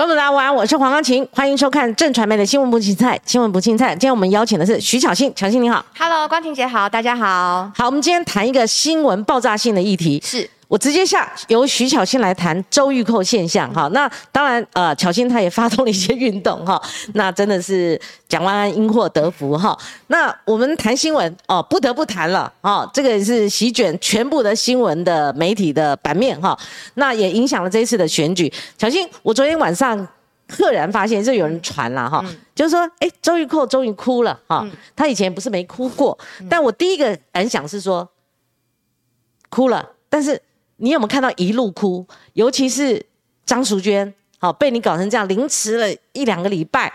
观众大家晚安，我是黄光琴，欢迎收看正传媒的新闻不青菜，新闻不青菜。今天我们邀请的是徐巧芯，巧芯你好，Hello，光婷姐好，大家好。好，我们今天谈一个新闻爆炸性的议题，是。我直接下由徐巧芯来谈周玉蔻现象哈，那当然呃，巧芯她也发动了一些运动哈，那真的是蒋万安因祸得福哈。那我们谈新闻哦，不得不谈了哦，这个是席卷全部的新闻的媒体的版面哈，那也影响了这一次的选举。巧芯，我昨天晚上赫然发现，就有人传了哈，就是说，哎，周玉蔻终于哭了哈，她以前不是没哭过，但我第一个感想是说，哭了，但是。你有没有看到一路哭？尤其是张淑娟，好被你搞成这样，凌迟了一两个礼拜，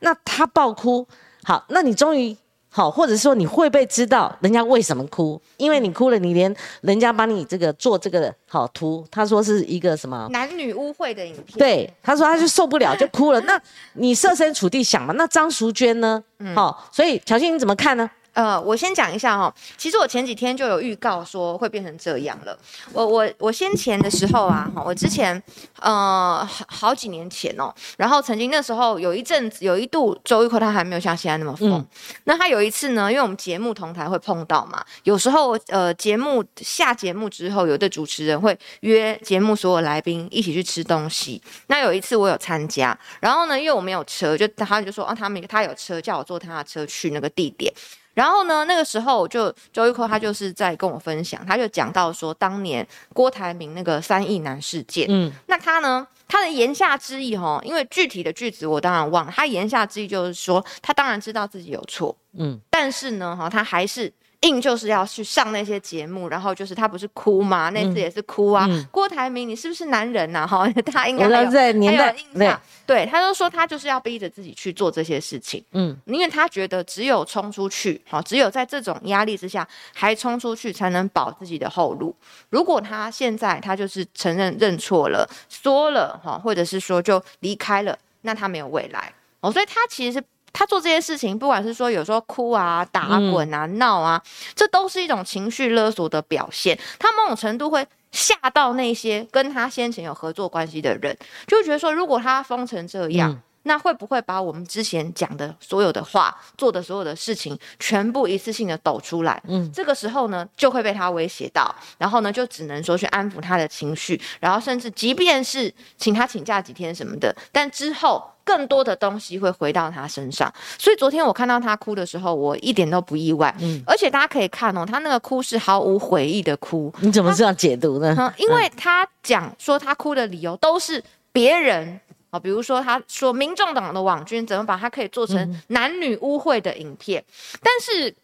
那她爆哭，好，那你终于好，或者说你会不会知道人家为什么哭？因为你哭了，你连人家帮你这个做这个好图，他说是一个什么男女污秽的影片，对，他说他就受不了 就哭了。那你设身处地想嘛，那张淑娟呢？好，所以乔欣你怎么看呢？呃，我先讲一下哈，其实我前几天就有预告说会变成这样了。我我我先前的时候啊，哈，我之前呃好好几年前哦，然后曾经那时候有一阵子有一度周玉蔻他还没有像现在那么疯，那他有一次呢，因为我们节目同台会碰到嘛，有时候呃节目下节目之后，有的主持人会约节目所有来宾一起去吃东西。那有一次我有参加，然后呢，因为我没有车，就他就说啊，他们他有车，叫我坐他的车去那个地点。然后呢，那个时候就周玉蔻他就是在跟我分享，他就讲到说当年郭台铭那个三亿男事件，嗯，那他呢，他的言下之意哈，因为具体的句子我当然忘了，他言下之意就是说他当然知道自己有错，嗯，但是呢，哈，他还是。硬就是要去上那些节目，然后就是他不是哭吗？那次也是哭啊。郭台铭，你是不是男人呐？哈，他应该有在年代印象。对，他就说他就是要逼着自己去做这些事情。嗯，因为他觉得只有冲出去，好，只有在这种压力之下还冲出去，才能保自己的后路。如果他现在他就是承认认错了，说了哈，或者是说就离开了，那他没有未来哦。所以他其实是。他做这些事情，不管是说有时候哭啊、打滚啊、闹啊，这都是一种情绪勒索的表现。他某种程度会吓到那些跟他先前有合作关系的人，就觉得说，如果他疯成这样，那会不会把我们之前讲的所有的话、做的所有的事情，全部一次性的抖出来？嗯，这个时候呢，就会被他威胁到，然后呢，就只能说去安抚他的情绪，然后甚至即便是请他请假几天什么的，但之后。更多的东西会回到他身上，所以昨天我看到他哭的时候，我一点都不意外。嗯，而且大家可以看哦，他那个哭是毫无悔意的哭。你怎么这样解读呢？因为他讲说他哭的理由都是别人啊，比如说他说民众党的网军怎么把它可以做成男女污秽的影片，但是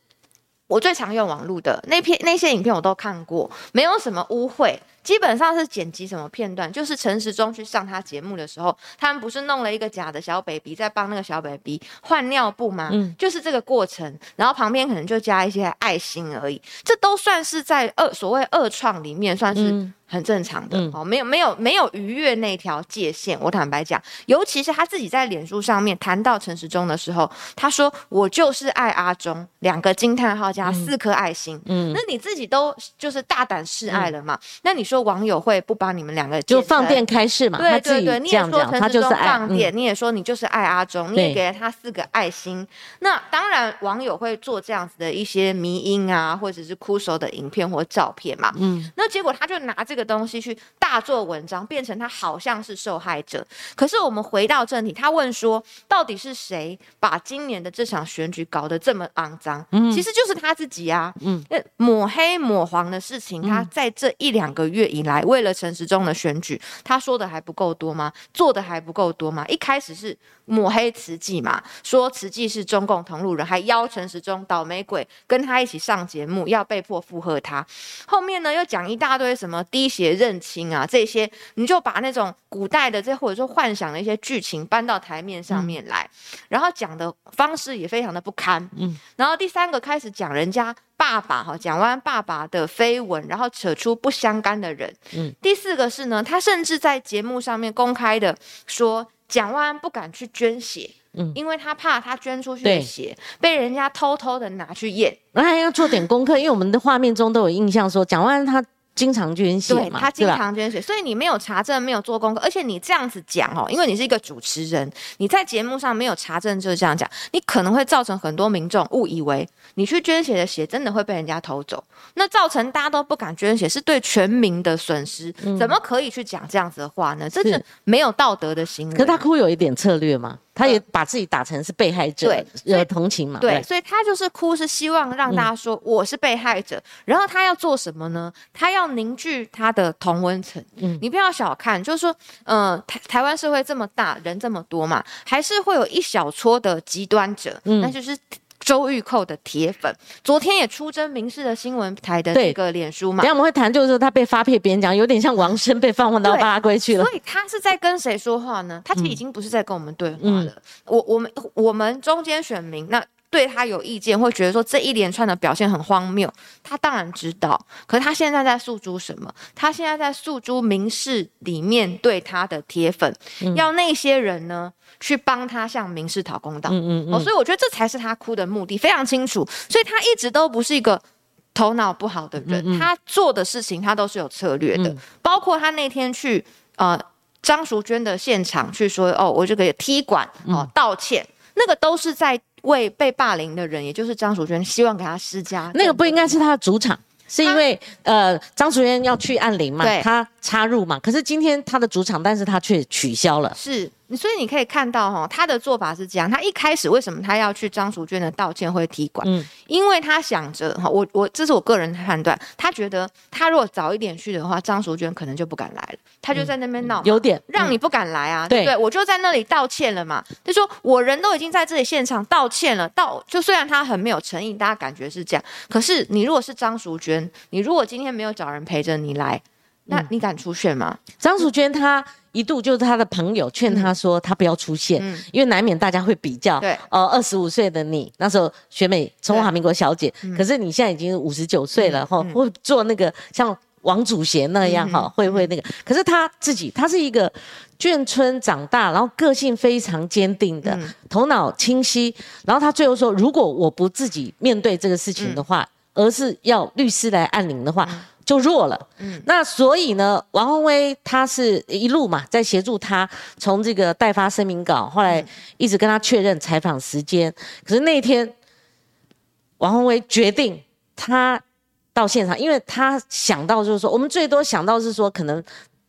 我最常用网络的那片那些影片我都看过，没有什么污秽。基本上是剪辑什么片段，就是陈时中去上他节目的时候，他们不是弄了一个假的小 baby 在帮那个小 baby 换尿布吗？嗯，就是这个过程，然后旁边可能就加一些爱心而已，这都算是在二所谓二创里面算是很正常的哦，没有没有没有逾越那条界限。我坦白讲，尤其是他自己在脸书上面谈到陈时中的时候，他说我就是爱阿中，两个惊叹号加四颗爱心。嗯，那你自己都就是大胆示爱了嘛？那你说。网友会不把你们两个就放电开示嘛？对对对，你也说陈时中放电，你也说你就是爱阿忠，你也给了他四个爱心。那当然，网友会做这样子的一些迷音啊，或者是哭手的影片或照片嘛。嗯，那结果他就拿这个东西去大做文章，变成他好像是受害者。可是我们回到正题，他问说，到底是谁把今年的这场选举搞得这么肮脏？嗯，其实就是他自己啊。嗯，抹黑抹黄的事情，他在这一两个月。以来，为了陈时中的选举，他说的还不够多吗？做的还不够多吗？一开始是抹黑慈济嘛，说慈济是中共同路人，还邀陈时中倒霉鬼跟他一起上节目，要被迫附和他。后面呢，又讲一大堆什么滴血认亲啊，这些你就把那种古代的这或者说幻想的一些剧情搬到台面上面来，然后讲的方式也非常的不堪。嗯，然后第三个开始讲人家。爸爸哈讲完爸爸的绯闻，然后扯出不相干的人。嗯，第四个是呢，他甚至在节目上面公开的说，蒋万安不敢去捐血，嗯，因为他怕他捐出去的血被人家偷偷的拿去验。那还要做点功课，因为我们的画面中都有印象说，蒋万安他经常捐血对嘛，他经常捐血，所以你没有查证，没有做功课，而且你这样子讲哦，因为你是一个主持人，你在节目上没有查证就是这样讲，你可能会造成很多民众误以为你去捐血的血真的会被人家偷走，那造成大家都不敢捐血，是对全民的损失。怎么可以去讲这样子的话呢？这是没有道德的行为。可是他哭有一点策略嘛，他也把自己打成是被害者，惹同情嘛，对，所以他就是哭，是希望让大家嗯说我是被害者。然后他要做什么呢？他要凝聚他的同温层。嗯你不要小看，就是说，呃，台台湾社会这么大，人这么多嘛，还是会有一小撮的极端者，嗯那就是。周玉蔻的铁粉，昨天也出征民事的新闻台的对这个脸书嘛等一，下我们会谈，就是说他被发配边疆，有点像王生被放到对巴拉圭去了所。以他是在跟谁说话呢？他其实已经不是在跟我们对话嗯了。我我们我们中间选民那。对他有意见，会觉得说这一连串的表现很荒谬。他当然知道，可是他现在在诉诸什么？他现在在诉诸民事里面对他的铁粉，要那些人呢去帮他向民事讨公道。嗯嗯哦，所以我觉得这才是他哭的目的，非常清楚。所以他一直都不是一个头脑不好的人，他做的事情他都是有策略的，嗯包括他那天去呃张淑娟的现场去说哦，我这个踢馆嗯哦道歉，那个都是在为被霸凌的人，也就是张淑娟，希望给他施加那个不应该是他的主场。是因为呃，张淑娟要去按铃嘛对，他插入嘛。可是今天他的主场，但是他却取消了。是，所以你可以看到哈、他的做法是这样。他一开始为什么他要去张淑娟的道歉会踢馆？嗯因为他想着哈，我我这是我个人判断，他觉得他如果早一点去的话，张淑娟可能就不敢来了，他就在那边闹嘛、有点让你不敢来啊，对对不对？我就在那里道歉了嘛，就说我人都已经在这里现场道歉了，道就虽然他很没有诚意，大家感觉是这样，可是你如果是张淑娟，你如果今天没有找人陪着你来，那嗯你敢出现吗？张淑娟她一度就是她的朋友劝她说，她不要出现，嗯因为难免大家会比较。对哦，二十五岁的你那时候选美中华民国小姐，可是你现在已经五十九岁了哈，嗯会做那个像王祖贤那样哈，会会那个。可是她自己，她是一个眷村长大，然后个性非常坚定的，嗯头脑清晰。然后她最后说，如果我不自己面对这个事情的嗯话，而是要律师来按铃的话，就弱了。嗯那所以呢，王宏威他是一路嘛，在协助他从这个代发声明稿，后来嗯一直跟他确认采访时间。可是那一天，王宏威决定他到现场，因为他想到就是说，我们最多想到是说，可能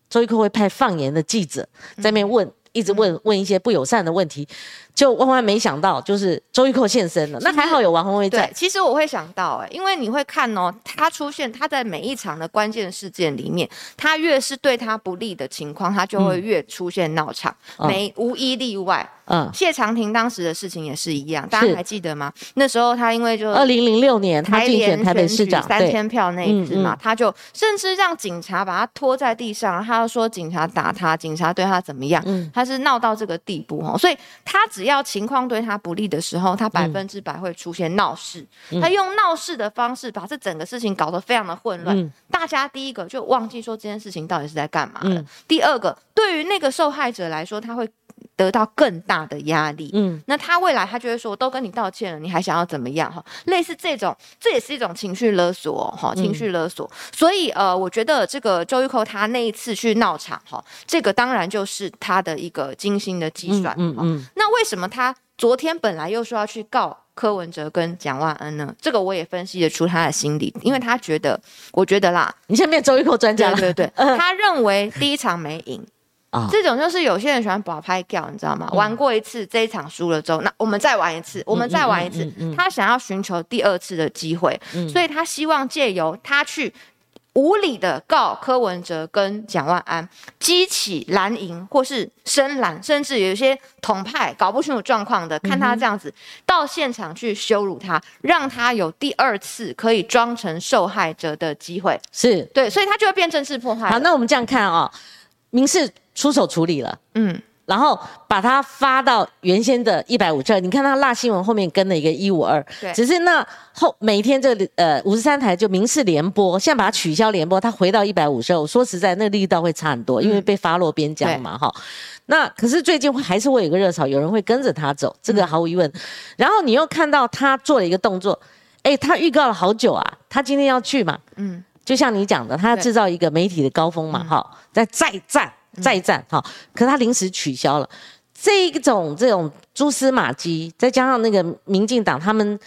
周一克会派放言的记者在那边问。一直问问一些不友善的问题，就万万没想到，就是周玉蔻现身了。那还好有王宏威在。对，，其实我会想到、哎，因为你会看哦，他出现，他在每一场的关键事件里面，他越是对他不利的情况，他就会越出现闹场，嗯。没无一例外。嗯，谢长廷当时的事情也是一样，大家还记得吗？那时候他因为就二零零六年他台竞选联台北市长，三对，千票那一次嘛，嗯他就甚至让警察把他拖在地上，他就说警察打他，警察对他怎么样，嗯。他是闹到这个地步哦，所以他只要情况对他不利的时候，他百分之百会出现闹事，他用闹事的方式把这整个事情搞得非常的混乱，嗯。大家第一个就忘记说这件事情到底是在干嘛了，嗯。第二个对于那个受害者来说，他会得到更大的压力，嗯那他未来他就会说，我都跟你道歉了，你还想要怎么样？哈，类似这种，这也是一种情绪勒索，哈，情绪勒索。所以呃，我觉得这个周玉蔻他那一次去闹场，哈，这个当然就是他的一个精心的计算，哈嗯嗯那为什么他昨天本来又说要去告柯文哲跟蒋万恩呢？这个我也分析得出他的心理，因为他觉得，我觉得啦，你现在变周玉蔻专家了，对对对，嗯他认为第一场没赢。啊这种就是有些人喜欢把拍掉，你知道吗？玩过一次，这一场输了之后，那我们再玩一次，我们再玩一次。他想要寻求第二次的机会，所以他希望借由他去无理的告柯文哲跟蒋万安，激起蓝营或是深蓝，甚至有一些统派搞不清楚状况的，看他这样子、到现场去羞辱他，让他有第二次可以装成受害者的机会。是对，所以他就会变政治迫害。好，那我们这样看啊、民事出手处理了。嗯，然后把它发到原先的一百五十二，你看它辣新闻后面跟了一个一五二，对。只是那后每天这个呃五十三台就民事联播，现在把它取消联播，它回到一百五十二。我说实在，那个力道会差很多，因为被发落边疆嘛，哈、那可是最近会还是会有一个热潮，有人会跟着他走，这个毫无疑问。然后你又看到他做了一个动作，哎，他预告了好久啊，他今天要去嘛，嗯，就像你讲的，他要制造一个媒体的高峰嘛，哈，再再战再战，哈，可他临时取消了这一种这种蛛丝马迹，再加上那个民进党他们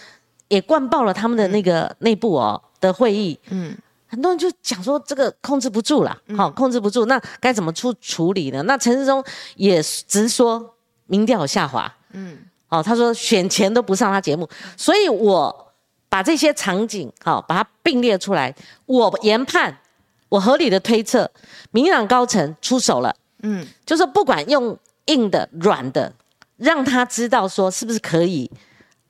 也灌爆了他们的那个内部哦的会议，嗯，很多人就讲说这个控制不住了，好，控制不住，那该怎么处处理呢？那陈世忠也直说民调下滑，嗯，哦，他说选前都不上他节目，所以我。把这些场景好，把它并列出来。我研判，我合理的推测，民进党高层出手了。嗯，就是不管用硬的、软的，让他知道说是不是可以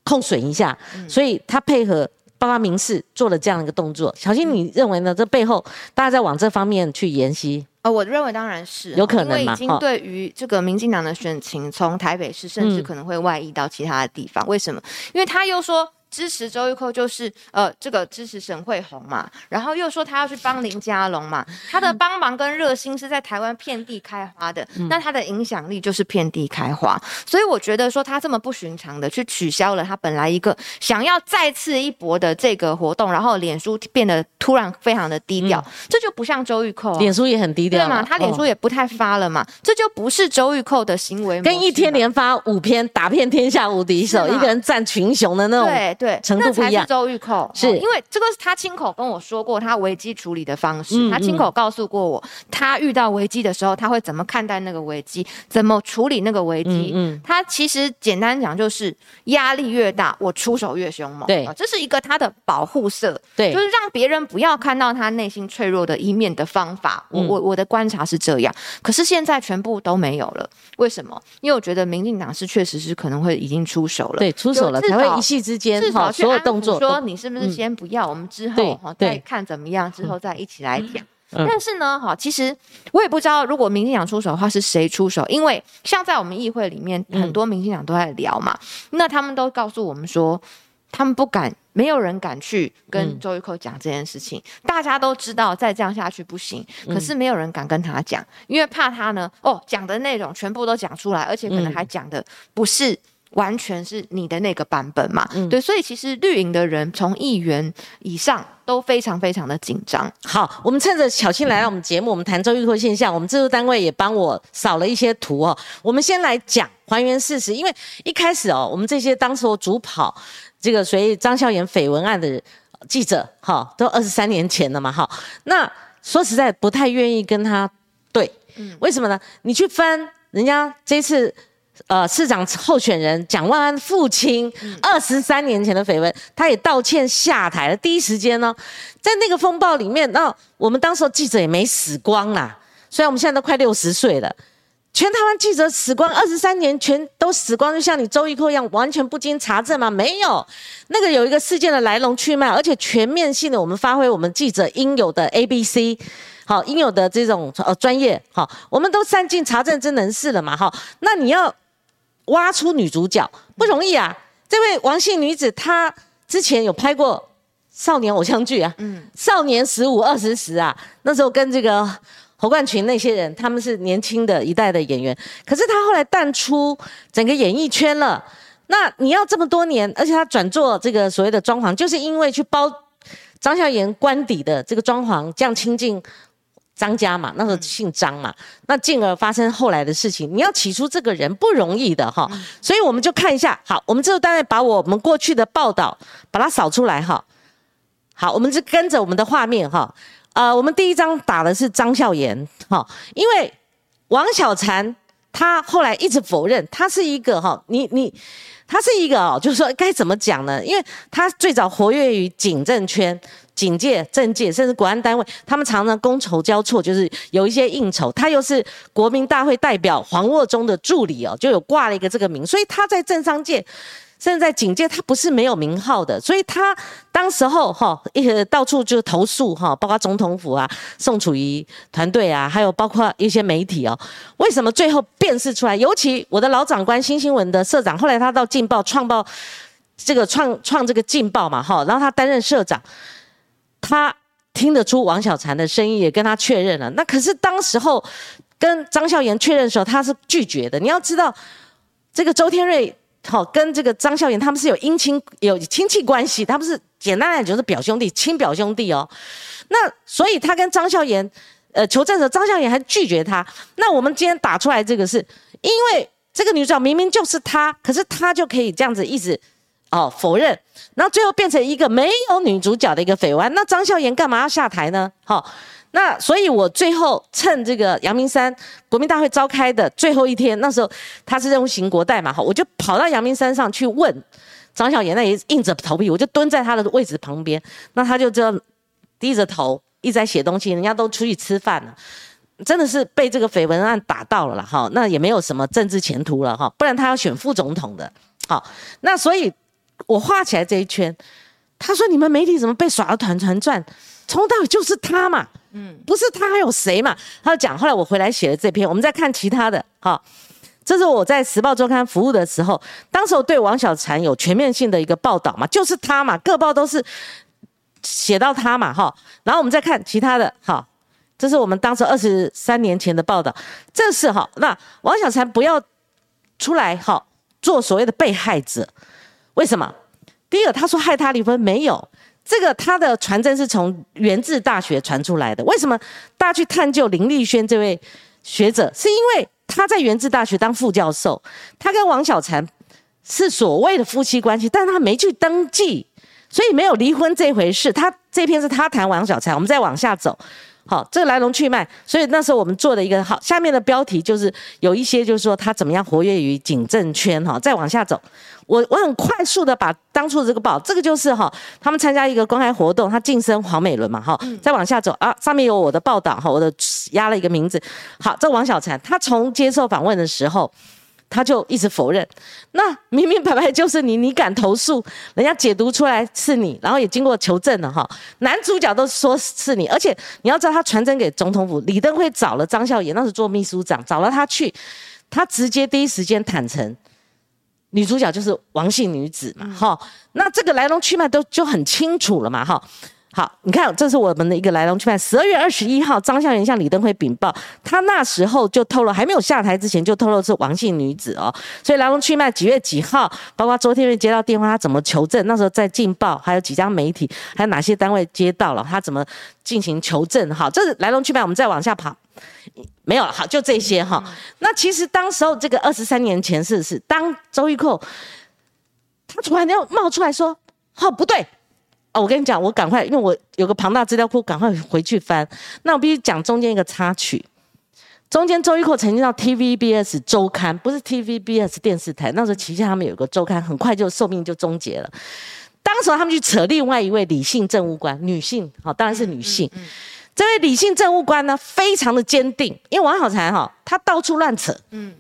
控损一下。所以他配合八八明示做了这样一个动作。小新，你认为呢？这背后大家在往这方面去研析？呃，我认为当然是有可能嘛。因为已经对于这个民进党的选情，从台北市甚至可能会外溢到其他的地方。为什么？因为他又说。支持周玉蔻就是呃，这个支持沈惠红嘛，然后又说他要去帮林佳龙嘛，他的帮忙跟热心是在台湾遍地开花的，那他的影响力就是遍地开花，所以我觉得说他这么不寻常的去取消了他本来一个想要再次一搏的这个活动，然后脸书变得突然非常的低调，这就不像周玉蔻，脸书也很低调，对嘛？他脸书也不太发了嘛，这就不是周玉蔻的行为，跟一天连发五篇打遍天下无敌手，一个人战群雄的那种。对对，那才是周玉蔻，是因为这个是他亲口跟我说过他危机处理的方式，他亲口告诉过我，他遇到危机的时候他会怎么看待那个危机，怎么处理那个危机。嗯，他其实简单讲就是压力越大，我出手越凶猛。对，这是一个他的保护色，对，就是让别人不要看到他内心脆弱的一面的方法。我我我的观察是这样，可是现在全部都没有了，为什么？因为我觉得民进党是确实是可能会已经出手了，对，出手了才会一夕之间，至少所有动作说你是不是先不要，我们之后哈再看怎么样，之后再一起来讲。但是呢，哈，其实我也不知道，如果民进党出手的话，是谁出手？因为像在我们议会里面，很多民进党都在聊嘛，那他们都告诉我们说，他们不敢，没有人敢去跟周玉蔻讲这件事情。大家都知道，再这样下去不行，可是没有人敢跟他讲，因为怕他呢，哦，讲的内容全部都讲出来，而且可能还讲的不是。完全是你的那个版本嘛？对，所以其实绿营的人从议员以上都非常非常的紧张。好，我们趁着小青来到我们节目，我们谈周玉蔻现象，我们制作单位也帮我扫了一些图哦。我们先来讲还原事实，因为一开始哦，我们这些当时主跑这个随张孝言绯闻案的记者，哈，都二十三年前了嘛，哈。那说实在不太愿意跟他对，嗯，为什么呢？你去翻人家这次。呃，市长候选人蒋万安父亲二十三年前的绯闻，他也道歉下台了。第一时间呢，在那个风暴里面，那我们当时记者也没死光啦。虽然我们现在都快六十岁了，全台湾记者死光二十三年全都死光，就像你周玉蔻一样，完全不经查证吗？没有，那个有一个事件的来龙去脉，而且全面性的，我们发挥我们记者应有的 A B C。好，应有的这种呃专业，好，我们都善尽查证之能事了嘛，哈，那你要。挖出女主角不容易啊！这位王姓女子，她之前有拍过少年偶像剧啊，嗯，少年十五二十时啊，那时候跟这个侯冠群那些人，他们是年轻的一代的演员。可是她后来淡出整个演艺圈了。那你要这么多年，而且她转做这个所谓的装潢，就是因为去包张孝言官邸的这个装潢，这样亲近。张家嘛，那时候姓张嘛，那进而发生后来的事情。你要起出这个人不容易的哈，所以我们就看一下。好，我们这个单位把我们过去的报道把它扫出来哈。好，我们就跟着我们的画面哈。呃，我们第一张打的是张孝言哈，因为王小婵她后来一直否认，他是一个哈，你你他是一个哦，就是说该怎么讲呢？因为他最早活跃于警政圈。警界、政界，甚至国安单位，他们常常觥筹交错，就是有一些应酬。他又是国民大会代表黄沃中的助理哦，就有挂了一个这个名，所以他在政商界，甚至在警界，他不是没有名号的。所以他当时候哈，一到处就投诉哈，包括总统府啊、宋楚瑜团队啊，还有包括一些媒体哦。为什么最后辨识出来？尤其我的老长官新新闻的社长，后来他到劲报创报这个创创这个劲报嘛哈，然后他担任社长。他听得出王小婵的声音，也跟他确认了。那可是当时候跟张孝言确认的时候，他是拒绝的。你要知道，这个周天瑞好跟这个张孝言他们是有姻亲有亲戚关系，他们是简单来讲就是表兄弟，亲表兄弟哦。那所以他跟张孝言，呃，求证的时候，张孝言还拒绝他。那我们今天打出来这个是，因为这个女主角明明就是他，可是他就可以这样子一直哦否认，然后最后变成一个没有女主角的一个绯闻。那张孝言干嘛要下台呢？好，那所以我最后趁这个阳明山国民大会召开的最后一天，那时候他是任务行国代嘛，哈，我就跑到阳明山上去问张孝言，那也硬着头皮，我就蹲在他的位置旁边，那他就这样。低着头一直在写东西，人家都出去吃饭了，真的是被这个绯闻案打到了了哈，那也没有什么政治前途了哈，不然他要选副总统的，好，那所以我画起来这一圈，他说你们媒体怎么被耍的团团转，从到尾就是他嘛，嗯，不是他还有谁嘛？他就讲，后来我回来写了这篇，我们再看其他的，哈，这是我在时报周刊服务的时候，当时我对王小婵有全面性的一个报道嘛，就是他嘛，各报都是。写到他嘛，哈，然后我们再看其他的，哈，这是我们当时二十三年前的报道，这是哈，那王小婵不要出来哈，做所谓的被害者，为什么？第一个，他说害他离婚没有，这个他的传真是从源自大学传出来的，为什么大家去探究林立轩这位学者？是因为他在源自大学当副教授，他跟王小婵是所谓的夫妻关系，但是他没去登记。所以没有离婚这回事，他这篇是他谈王小婵，我们再往下走，好，这个来龙去脉。所以那时候我们做的一个好，下面的标题就是有一些就是说他怎么样活跃于警政圈哈。再往下走，我我很快速的把当初的这个报，这个就是哈，他们参加一个公开活动，他晋升黄美伦嘛哈。再往下走啊，上面有我的报道哈，我的压了一个名字。好，这王小婵，他从接受访问的时候。他就一直否认，那明明白白就是你，你敢投诉，人家解读出来是你，然后也经过求证了哈，男主角都说是你，而且你要知道他传真给总统府，李登辉找了张孝言，那时做秘书长，找了他去，他直接第一时间坦诚，女主角就是王姓女子嘛，哈，那这个来龙去脉都就很清楚了嘛，哈。好，你看，这是我们的一个来龙去脉。十二月二十一号，张孝元向李登辉禀报，他那时候就透露，还没有下台之前就透露是王姓女子哦。所以来龙去脉，几月几号，包括周天瑞接到电话，他怎么求证？那时候在劲报，还有几家媒体，还有哪些单位接到了，他怎么进行求证？哈，这是来龙去脉。我们再往下跑，没有了好，就这些哈。那其实当时候这个二十三年前是是，当周玉蔻他突然间冒出来说，哦不对。哦，我跟你讲，我赶快，因为我有个庞大资料库，赶快回去翻。那我必须讲中间一个插曲。中间周玉蔻曾经到 TVBS 周刊，不是 TVBS 电视台，那时候旗下他们有个周刊，很快就寿命就终结了。当时他们去扯另外一位理性政务官，女性，好，当然是女性。这位理性政务官呢，非常的坚定，因为王小才哈，他到处乱扯，嗯，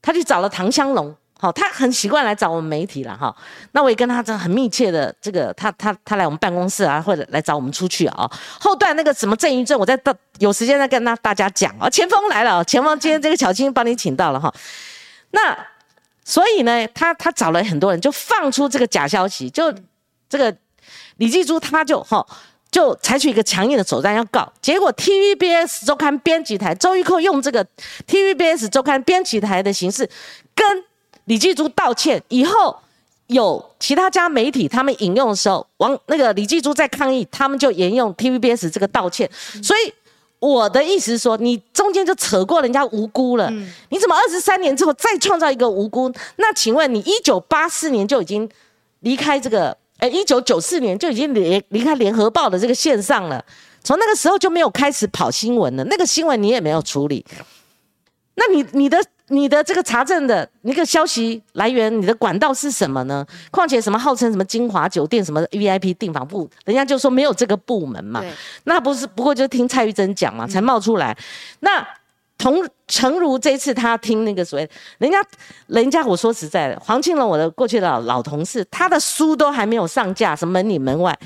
他去找了唐香龙。好，他很习惯来找我们媒体了哈。那我也跟他这很密切的这个，他他他来我们办公室啊，或者来找我们出去啊。后段那个什么郑一正，我再到有时间再跟他大家讲啊。前锋来了，前锋今天这个小青帮你请到了哈。那所以呢，他他找了很多人，就放出这个假消息，就这个李继珠他就哈就采取一个强硬的手段要告。结果 TVBS 周刊编辑台周玉蔻用这个 TVBS 周刊编辑台的形式跟。李继珠道歉以后，有其他家媒体他们引用的时候，王那个李继珠在抗议，他们就沿用 TVBS 这个道歉。所以我的意思是说，你中间就扯过人家无辜了，你怎么二十三年之后再创造一个无辜？那请问你一九八四年就已经离开这个，哎，一九九四年就已经离离开联合报的这个线上了，从那个时候就没有开始跑新闻了，那个新闻你也没有处理，那你你的。你的这个查证的那个消息来源，你的管道是什么呢？况且什么号称什么金华酒店什么 VIP 订房部，人家就说没有这个部门嘛。那不是不过就听蔡玉珍讲嘛，才冒出来。那同诚如这次他听那个所谓，人家人家我说实在的，黄庆龙我的过去的老老同事，他的书都还没有上架，什么门里门外。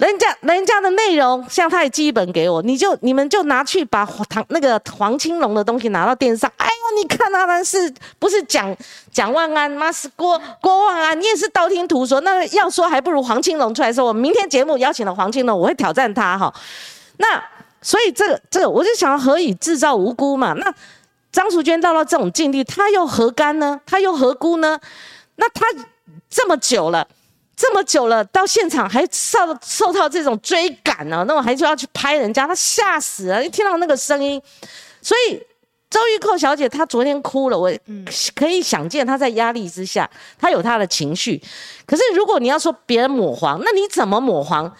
人家人家的内容，像他也寄一本给我，你就你们就拿去把唐那个黄青龙的东西拿到电视上。哎呦，你看他们是不是蒋蒋万安？妈是郭郭万安，你也是道听途说。那要说还不如黄青龙出来说。我明天节目邀请了黄青龙，我会挑战他哈。那所以这个这个，我就想何以制造无辜嘛？那张淑娟到了这种境地，他又何干呢？他又何辜呢？那他这么久了。这么久了，到现场还受受到这种追赶呢，那我还就要去拍人家，他吓死了，一听到那个声音，所以。周玉蔻小姐，她昨天哭了，我可以想见她在压力之下，她有她的情绪。可是如果你要说别人抹黄，那你怎么抹黄？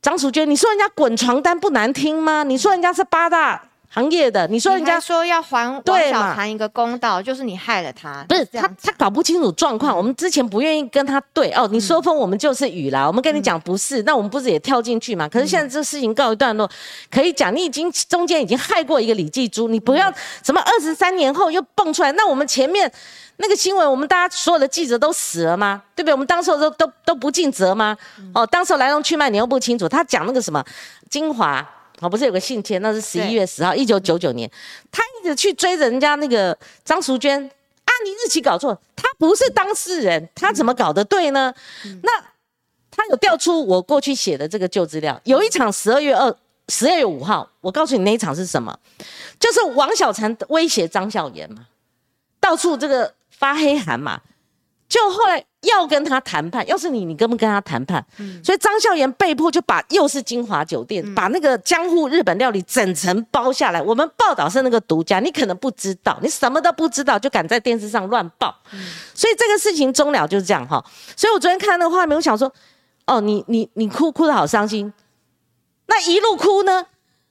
张淑娟，你说人家滚床单不难听吗？你说人家是八大。行业的，你说人家说要还王小涵一个公道，就是你害了他，不是他，他搞不清楚状况。我们之前不愿意跟他对哦，你说风我们就是雨啦，我们跟你讲不是，那我们不是也跳进去嘛？可是现在这事情告一段落，可以讲你已经中间已经害过一个李继珠，你不要什么二十三年后又蹦出来，那我们前面那个新闻，我们大家所有的记者都死了吗？对不对？我们当时都都都不尽责吗？哦，当时来龙去脉你又不清楚，他讲那个什么精华。哦，不是有个信签，那是十一月十号，一九九九年，他一直去追着人家那个张淑娟，啊，你日期搞错，他不是当事人，他怎么搞得对呢？那他有调出我过去写的这个旧资料，有一场十二月二，十二月五号，我告诉你那一场是什么，就是王小婵威胁张孝言嘛，到处这个发黑函嘛。就后来要跟他谈判，要是你，你跟不跟他谈判？嗯，所以张孝言被迫就把又是金华酒店，把那个江户日本料理整层包下来。我们报道是那个独家，你可能不知道，你什么都不知道就敢在电视上乱报。所以这个事情终了就是这样哈。所以我昨天看那个画面，我想说，哦，你你你哭哭的好伤心，那一路哭呢？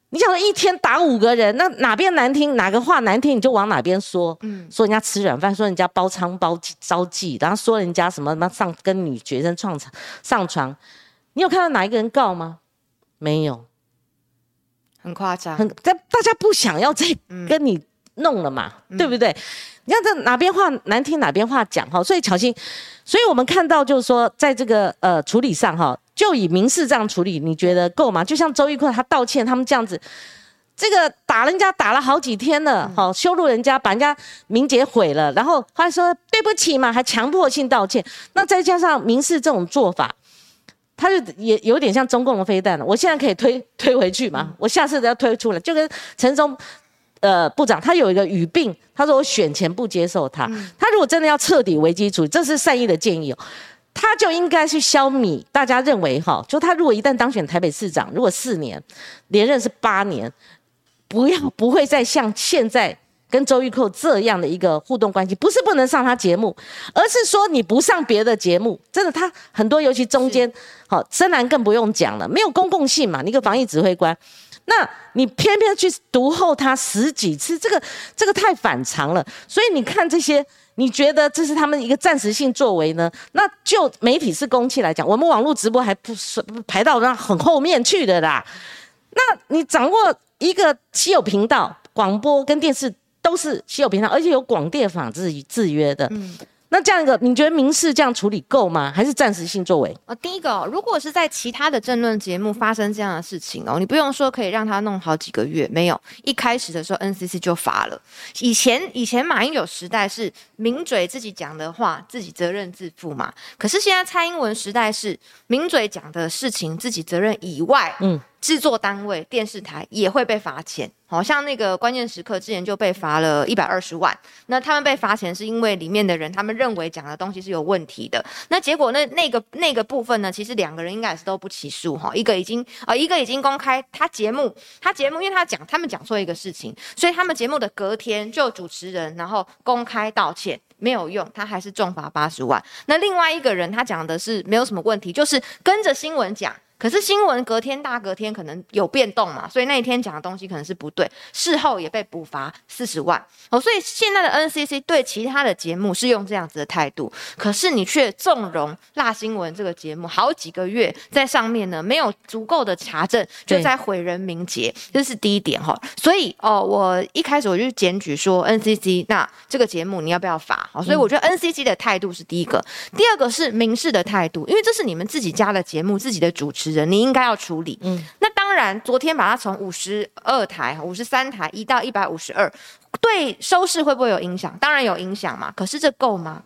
你想说一天打五个人，那哪边难听，哪个话难听，你就往哪边说。嗯，说人家吃软饭，说人家包娼包招妓，然后说人家什么那上跟女学生创床上床，你有看到哪一个人告吗？没有，很夸张，很但大家不想要再跟你弄了嘛，对不对？你看这哪边话难听，哪边话讲哈，所以巧心，所以我们看到就是说，在这个呃处理上哈。就以民事这样处理，你觉得够吗？就像周玉坤他道歉，他们这样子，这个打人家打了好几天了，好羞辱人家，把人家名节毁了，然后还说对不起嘛，还强迫性道歉。那再加上民事这种做法，他就也有点像中共的飞弹了。我现在可以推推回去嘛？我下次都要推出来，就跟陈忠呃部长他有一个语病，他说我选前不接受他，他如果真的要彻底危机处理，这是善意的建议哦。他就应该去消弭大家认为哈，就他如果一旦当选台北市长，如果四年连任是八年，不要不会再像现在跟周玉蔻这样的一个互动关系，不是不能上他节目，而是说你不上别的节目，真的他很多，尤其中间好深蓝更不用讲了，没有公共性嘛，你个防疫指挥官，那你偏偏去读后他十几次，这个这个太反常了，所以你看这些。你觉得这是他们一个暂时性作为呢？那就媒体是公器来讲，我们网络直播还不是排到那很后面去的啦。那你掌握一个稀有频道，广播跟电视都是稀有频道，而且有广电法制制约的。那这样一个，你觉得民事这样处理够吗？还是暂时性作为？呃，第一个，如果是在其他的政论节目发生这样的事情哦，你不用说可以让他弄好几个月，没有，一开始的时候 NCC 就罚了。以前以前马英九时代是名嘴自己讲的话自己责任自负嘛，可是现在蔡英文时代是名嘴讲的事情自己责任以外，嗯。制作单位电视台也会被罚钱，好像那个关键时刻之前就被罚了一百二十万。那他们被罚钱是因为里面的人他们认为讲的东西是有问题的。那结果那那个那个部分呢，其实两个人应该也是都不起诉哈。一个已经啊，一个已经公开他节目，他节目因为他讲他们讲错一个事情，所以他们节目的隔天就主持人然后公开道歉没有用，他还是重罚八十万。那另外一个人他讲的是没有什么问题，就是跟着新闻讲。可是新闻隔天大隔天可能有变动嘛，所以那一天讲的东西可能是不对，事后也被补罚四十万哦。所以现在的 NCC 对其他的节目是用这样子的态度，可是你却纵容辣新闻这个节目好几个月在上面呢，没有足够的查证，就在毁人名节，这是第一点哈。所以哦，我一开始我就检举说 NCC，那这个节目你要不要罚？好，所以我觉得 NCC 的态度是第一个，第二个是民事的态度，因为这是你们自己家的节目，自己的主持。人你应该要处理，嗯，那当然，昨天把它从五十二台、五十三台移到一百五十二，对收视会不会有影响？当然有影响嘛。可是这够吗？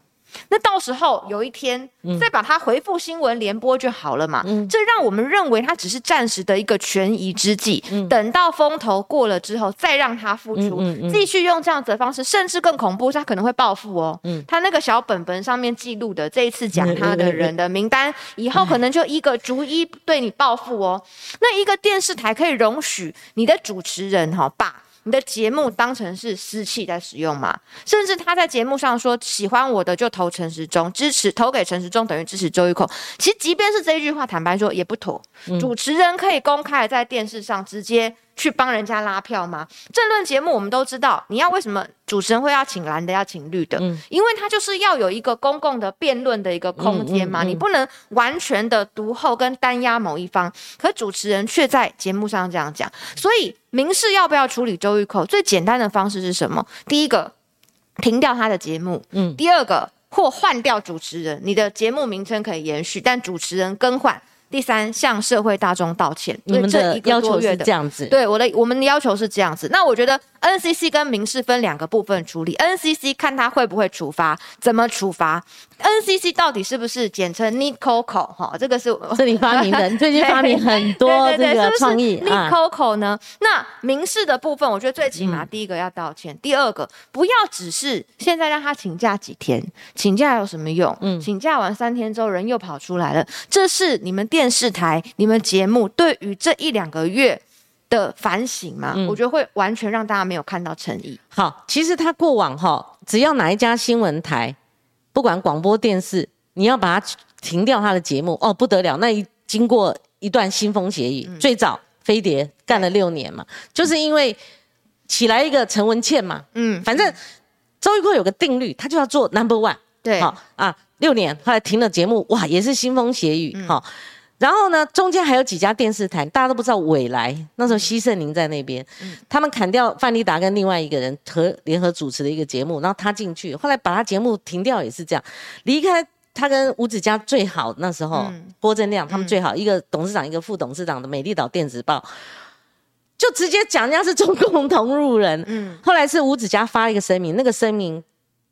那到时候有一天再把它回复新闻联播就好了嘛。这让我们认为它只是暂时的一个权宜之计，等到风头过了之后再让它复出，继续用这样子的方式，甚至更恐怖，他可能会报复哦。他那个小本本上面记录的这一次讲他的人的名单，以后 可能就一个逐一对你报复哦。那一个电视台可以容许你的主持人哈把。你的节目当成是私器在使用吗？甚至他在节目上说喜欢我的就投陈时中，支持投给陈时中等于支持周玉蔻。其实即便是这一句话，坦白说也不妥。主持人可以公开在电视上直接。去帮人家拉票吗？政论节目我们都知道，你要为什么主持人会要请蓝的，要请绿的？嗯，因为他就是要有一个公共的辩论的一个空间嘛，你不能完全的独后跟单压某一方。可主持人却在节目上这样讲，所以民事要不要处理周玉蔻？最简单的方式是什么？第一个，停掉他的节目。嗯，第二个，或换掉主持人，你的节目名称可以延续，但主持人更换。第三，向社会大众道歉。你们的要求是这样子，对我的我们的要求是这样子。那我觉得 NCC 跟民事分两个部分处理。NCC 看他会不会处罚，怎么处罚。NCC 到底是不是简称 Nicoco 哈？这个是是你发明的，你最近发明很多这个创意 Nicoco 呢？那民事的部分，我觉得最起码第一个要道歉，第二个不要只是现在让他请假几天，请假有什么用？嗯，请假完三天之后人又跑出来了，这是你们电视台、你们节目对于这一两个月的反省吗？我觉得会完全让大家没有看到诚意。好，其实他过往哈，只要哪一家新闻台。不管广播电视，你要把它停掉它的节目哦，不得了！那一经过一段腥风血雨，最早飞碟干了六年嘛，就是因为起来一个陈文茜嘛，嗯，反正周玉蔻有个定律，他就要做 number one，对，好啊，六年后来停了节目，哇，也是腥风血雨，好。然后呢，中间还有几家电视台，大家都不知道。未来那时候，西盛宁在那边，他们砍掉范立达跟另外一个人和联合主持的一个节目，然后他进去，后来把他节目停掉也是这样。离开他跟吴子嘉最好那时候，嗯郭正亮他们最好一个董事长一个副董事长的美丽岛电子报，就直接讲人家是中共同路人。嗯，后来是吴子嘉发一个声明，那个声明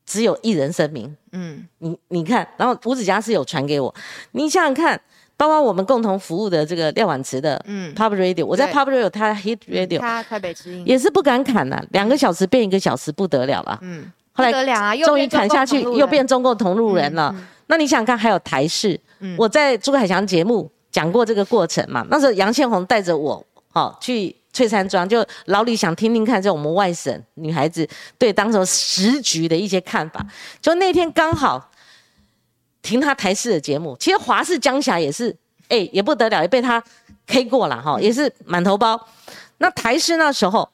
只有一人声明。嗯，你你看，然后吴子嘉是有传给我，你想想看。包括我们共同服务的这个廖婉慈的嗯 Pub Radio，我在 Pub Radio，他 Hit Radio，他台北之音也是不敢砍的，两个小时变一个小时不得了了。嗯，后来终于砍下去，又变中共同路人了。那你想看还有台视，我在朱海翔节目讲过这个过程嘛？那时候杨倩红带着我好去翠山庄，就老李想听听看，在我们外省女孩子对当时时局的一些看法。就那天刚好。听他台视的节目，其实华视江霞也是，哎，也不得了，也被他 K 过了哈，也是满头包。那台视那时候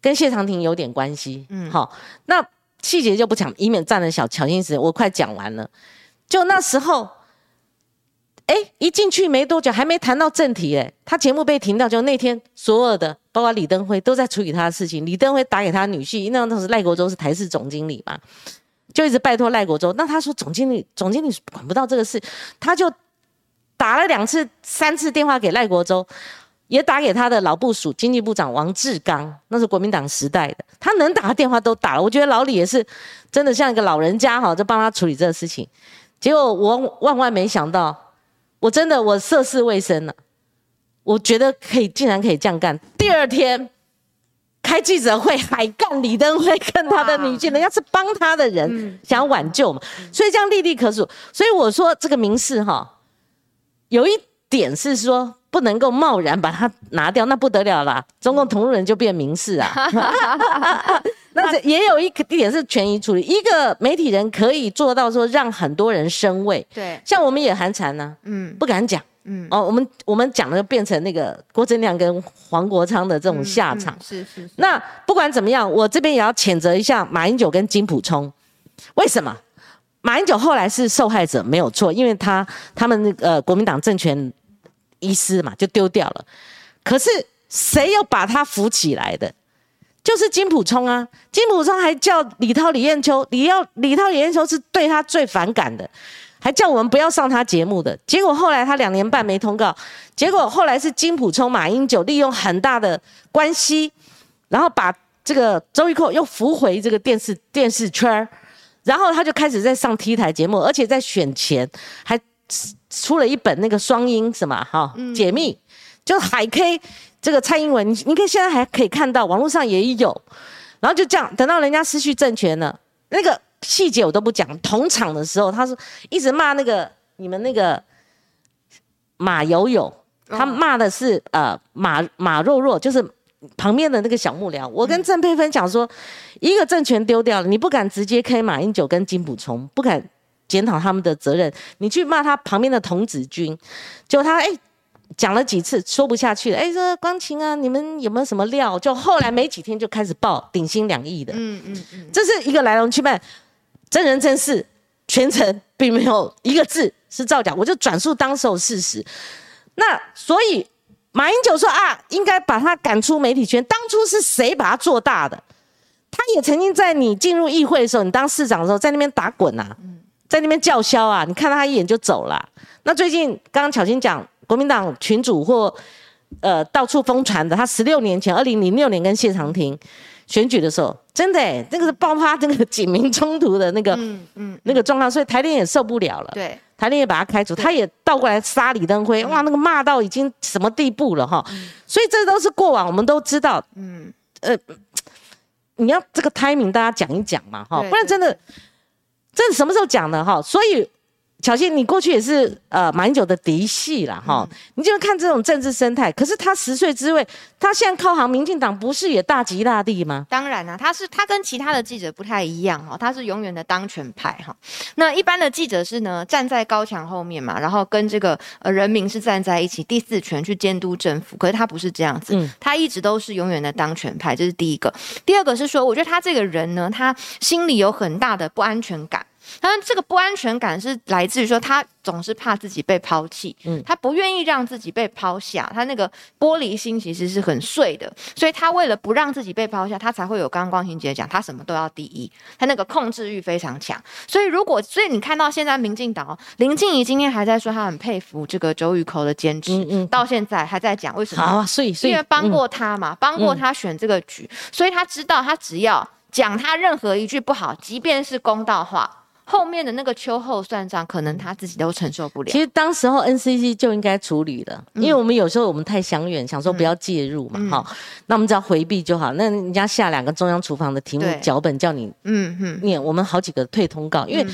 跟谢长廷有点关系，嗯，好，那细节就不讲，以免占了小乔心思我快讲完了。就那时候，哎，一进去没多久，还没谈到正题，哎，他节目被停掉，就那天所有的，包括李登辉都在处理他的事情。李登辉打给他女婿，那当时赖国洲是台视总经理嘛。就一直拜托赖国洲，那他说总经理，总经理管不到这个事，他就打了两次、三次电话给赖国洲，也打给他的老部署经济部长王志刚，那是国民党时代的，他能打的电话都打了。我觉得老李也是真的像一个老人家哈，就帮他处理这个事情。结果我万万没想到，我真的我涉世未深了，我觉得可以，竟然可以这样干。第二天。开记者会，海干李登辉跟他的女婿，人家是帮他的人，想要挽救嘛，所以这样历历可数。所以我说这个民事哈，有一点是说不能够贸然把它拿掉，那不得了啦，中共同路人就变民事啊。那这也有一个点是权益处理，一个媒体人可以做到说让很多人生畏，对，像我们也寒蝉呢，嗯，不敢讲。嗯哦，我们我们讲的变成那个郭正亮跟黄国昌的这种下场，是是。那不管怎么样，我这边也要谴责一下马英九跟金普聪。为什么？马英九后来是受害者没有错，因为他他们那个国民党政权遗失嘛，就丢掉了。可是谁又把他扶起来的？就是金普聪啊！金普聪还叫李涛、李彦秋，李要李涛、李彦秋是对他最反感的。还叫我们不要上他节目的，结果后来他两年半没通告，结果后来是金普聪、马英九利用很大的关系，然后把这个周玉蔻又扶回这个电视电视圈然后他就开始在上 T 台节目，而且在选前还出了一本那个双音什么哈解密，就海 K 这个蔡英文，你你可以现在还可以看到网络上也有，然后就这样等到人家失去政权了，那个细节我都不讲。同场的时候，他是一直骂那个你们那个马友友，他骂的是呃马马若若，就是旁边的那个小幕僚。我跟郑佩芬讲说，一个政权丢掉了，你不敢直接 K 马英九跟金补充，不敢。检讨他们的责任，你去骂他旁边的童子军，就他哎讲了几次说不下去了，哎说光晴啊，你们有没有什么料？就后来没几天就开始报顶薪两亿的，嗯嗯嗯，这是一个来龙去脉，真人真事，全程并没有一个字是造假，我就转述当时的事实。那所以马英九说啊，应该把他赶出媒体圈，当初是谁把他做大的？他也曾经在你进入议会的时候，你当市长的时候，在那边打滚啊。在那边叫嚣啊！你看到他一眼就走了。那最近刚刚巧心讲，国民党群主或呃到处疯传的，他十六年前，二零零六年跟谢长廷选举的时候，真的那个是爆发那个警民冲突的那个嗯嗯那个状况，所以台联也受不了了。对，台联也把他开除，他也倒过来杀李登辉，哇，那个骂到已经什么地步了哈！所以这都是过往，我们都知道。嗯呃，你要这个 timing 大家讲一讲嘛哈，不然真的。这是什么时候讲的哈？所以。小新，你过去也是呃蛮久的嫡系了哈，你就看这种政治生态。可是他十岁之位，他现在靠行民进党，不是也大吉大利吗？当然啊，他是他跟其他的记者不太一样哈，他是永远的当权派哈。那一般的记者是呢，站在高墙后面嘛，然后跟这个呃人民是站在一起，第四权去监督政府。可是他不是这样子，他一直都是永远的当权派，这是第一个。第二个是说，我觉得他这个人呢，他心里有很大的不安全感。他说：“这个不安全感是来自于说，他总是怕自己被抛弃，嗯，他不愿意让自己被抛下，他那个玻璃心其实是很碎的，所以他为了不让自己被抛下，他才会有刚刚光晴姐讲，他什么都要第一，他那个控制欲非常强。所以如果，所以你看到现在民进党林静怡今天还在说，他很佩服这个周玉蔻的坚持，嗯嗯，到现在还在讲为什么？好，所以因为帮过他嘛，帮过他选这个局，所以他知道，他只要讲他任何一句不好，即便是公道话。”后面的那个秋后算账，可能他自己都承受不了。其实当时候 NCC 就应该处理了，因为我们有时候我们太想远，想说不要介入嘛，哈，那我们只要回避就好。那人家下两个中央厨房的题目脚本叫你，嗯嗯，念，我们好几个退通告，因为。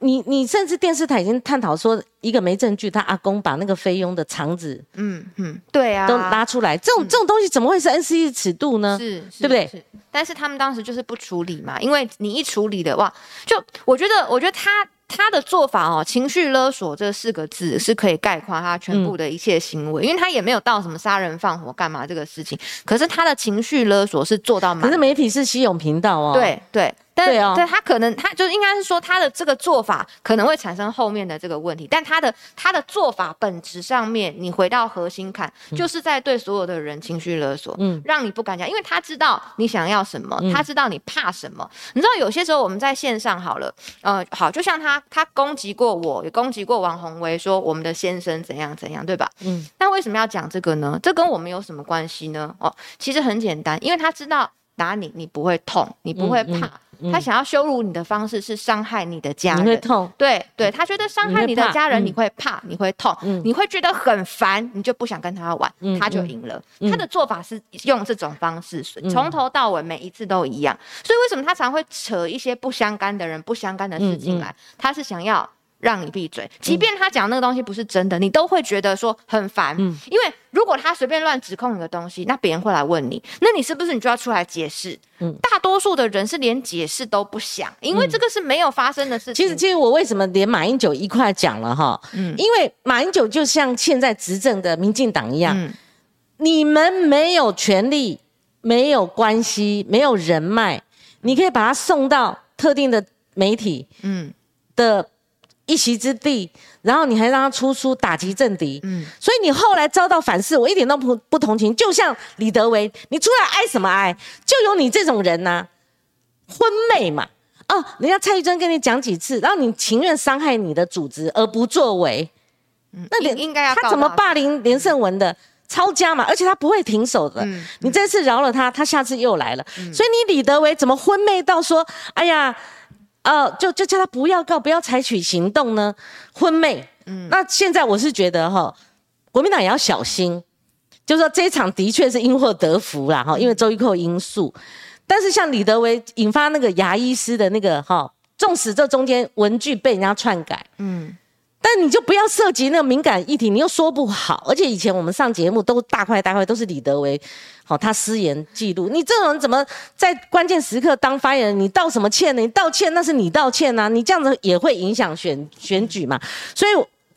你你甚至电视台已经探讨说，一个没证据，他阿公把那个菲佣的肠子，嗯嗯，对啊，都拉出来，这种这种东西怎么会是 N C 的尺度呢？是，对不对？是，但是他们当时就是不处理嘛，因为你一处理的话，就我觉得，我觉得他。他的做法哦，情绪勒索这四个字是可以概括他全部的一切行为，因为他也没有到什么杀人放火干嘛这个事情，可是他的情绪勒索是做到。可是媒体是西勇频道哦。对对。对啊，对他可能他就应该是说他的这个做法可能会产生后面的这个问题，但他的他的做法本质上面，你回到核心看，就是在对所有的人情绪勒索，嗯，让你不敢讲，因为他知道你想要什么，他知道你怕什么。你知道有些时候我们在线上好了，呃，好，就像他他攻击过我，也攻击过王宏威，说我们的先生怎样怎样，对吧？嗯，那为什么要讲这个呢？这跟我们有什么关系呢？哦，其实很简单，因为他知道打你你不会痛，你不会怕。他想要羞辱你的方式是伤害你的家人，你会痛。对对，他觉得伤害你的家人你会怕，你会痛，你会觉得很烦，你就不想跟他玩，他就赢了。他的做法是用这种方式，从头到尾每一次都一样。所以为什么他常会扯一些不相干的人、不相干的事情来？他是想要。让你闭嘴，即便他讲那个东西不是真的，你都会觉得说很烦。嗯，因为如果他随便乱指控你的东西，那别人会来问你，那你是不是你就要出来解释？嗯，大多数的人是连解释都不想，因为这个是没有发生的事情。其实，其实我为什么连马英九一块讲了哈？嗯，因为马英九就像现在执政的民进党一样，你们没有权利、没有关系、没有人脉，你可以把他送到特定的媒体，嗯的。一席之地，然后你还让他出书打击政敌，嗯，所以你后来遭到反噬，我一点都不不同情。就像李德维，你出来挨什么挨？就有你这种人呐，婚妹嘛。哦，人家蔡玉珍跟你讲几次，然后你情愿伤害你的组织而不作为，那你应该要他怎么霸凌连胜文的抄家嘛？而且他不会停手的，你这次饶了他，他下次又来了。所以你李德维怎么昏昧到说，哎呀？呃，就就叫他不要告，不要采取行动呢？婚妹，嗯，那现在我是觉得哈，国民党也要小心，就是说这一场的确是因祸得福啦哈，因为周玉蔻因素，但是像李德维引发那个牙医师的那个哈，纵使这中间文具被人家篡改，嗯。但你就不要涉及那个敏感议题，你又说不好，而且以前我们上节目都大块大块都是李德维，好他失言记录，你这种人怎么在关键时刻当发言人？你道什么歉呢？你道歉那是你道歉呐，你这样子也会影响选选举嘛？所以，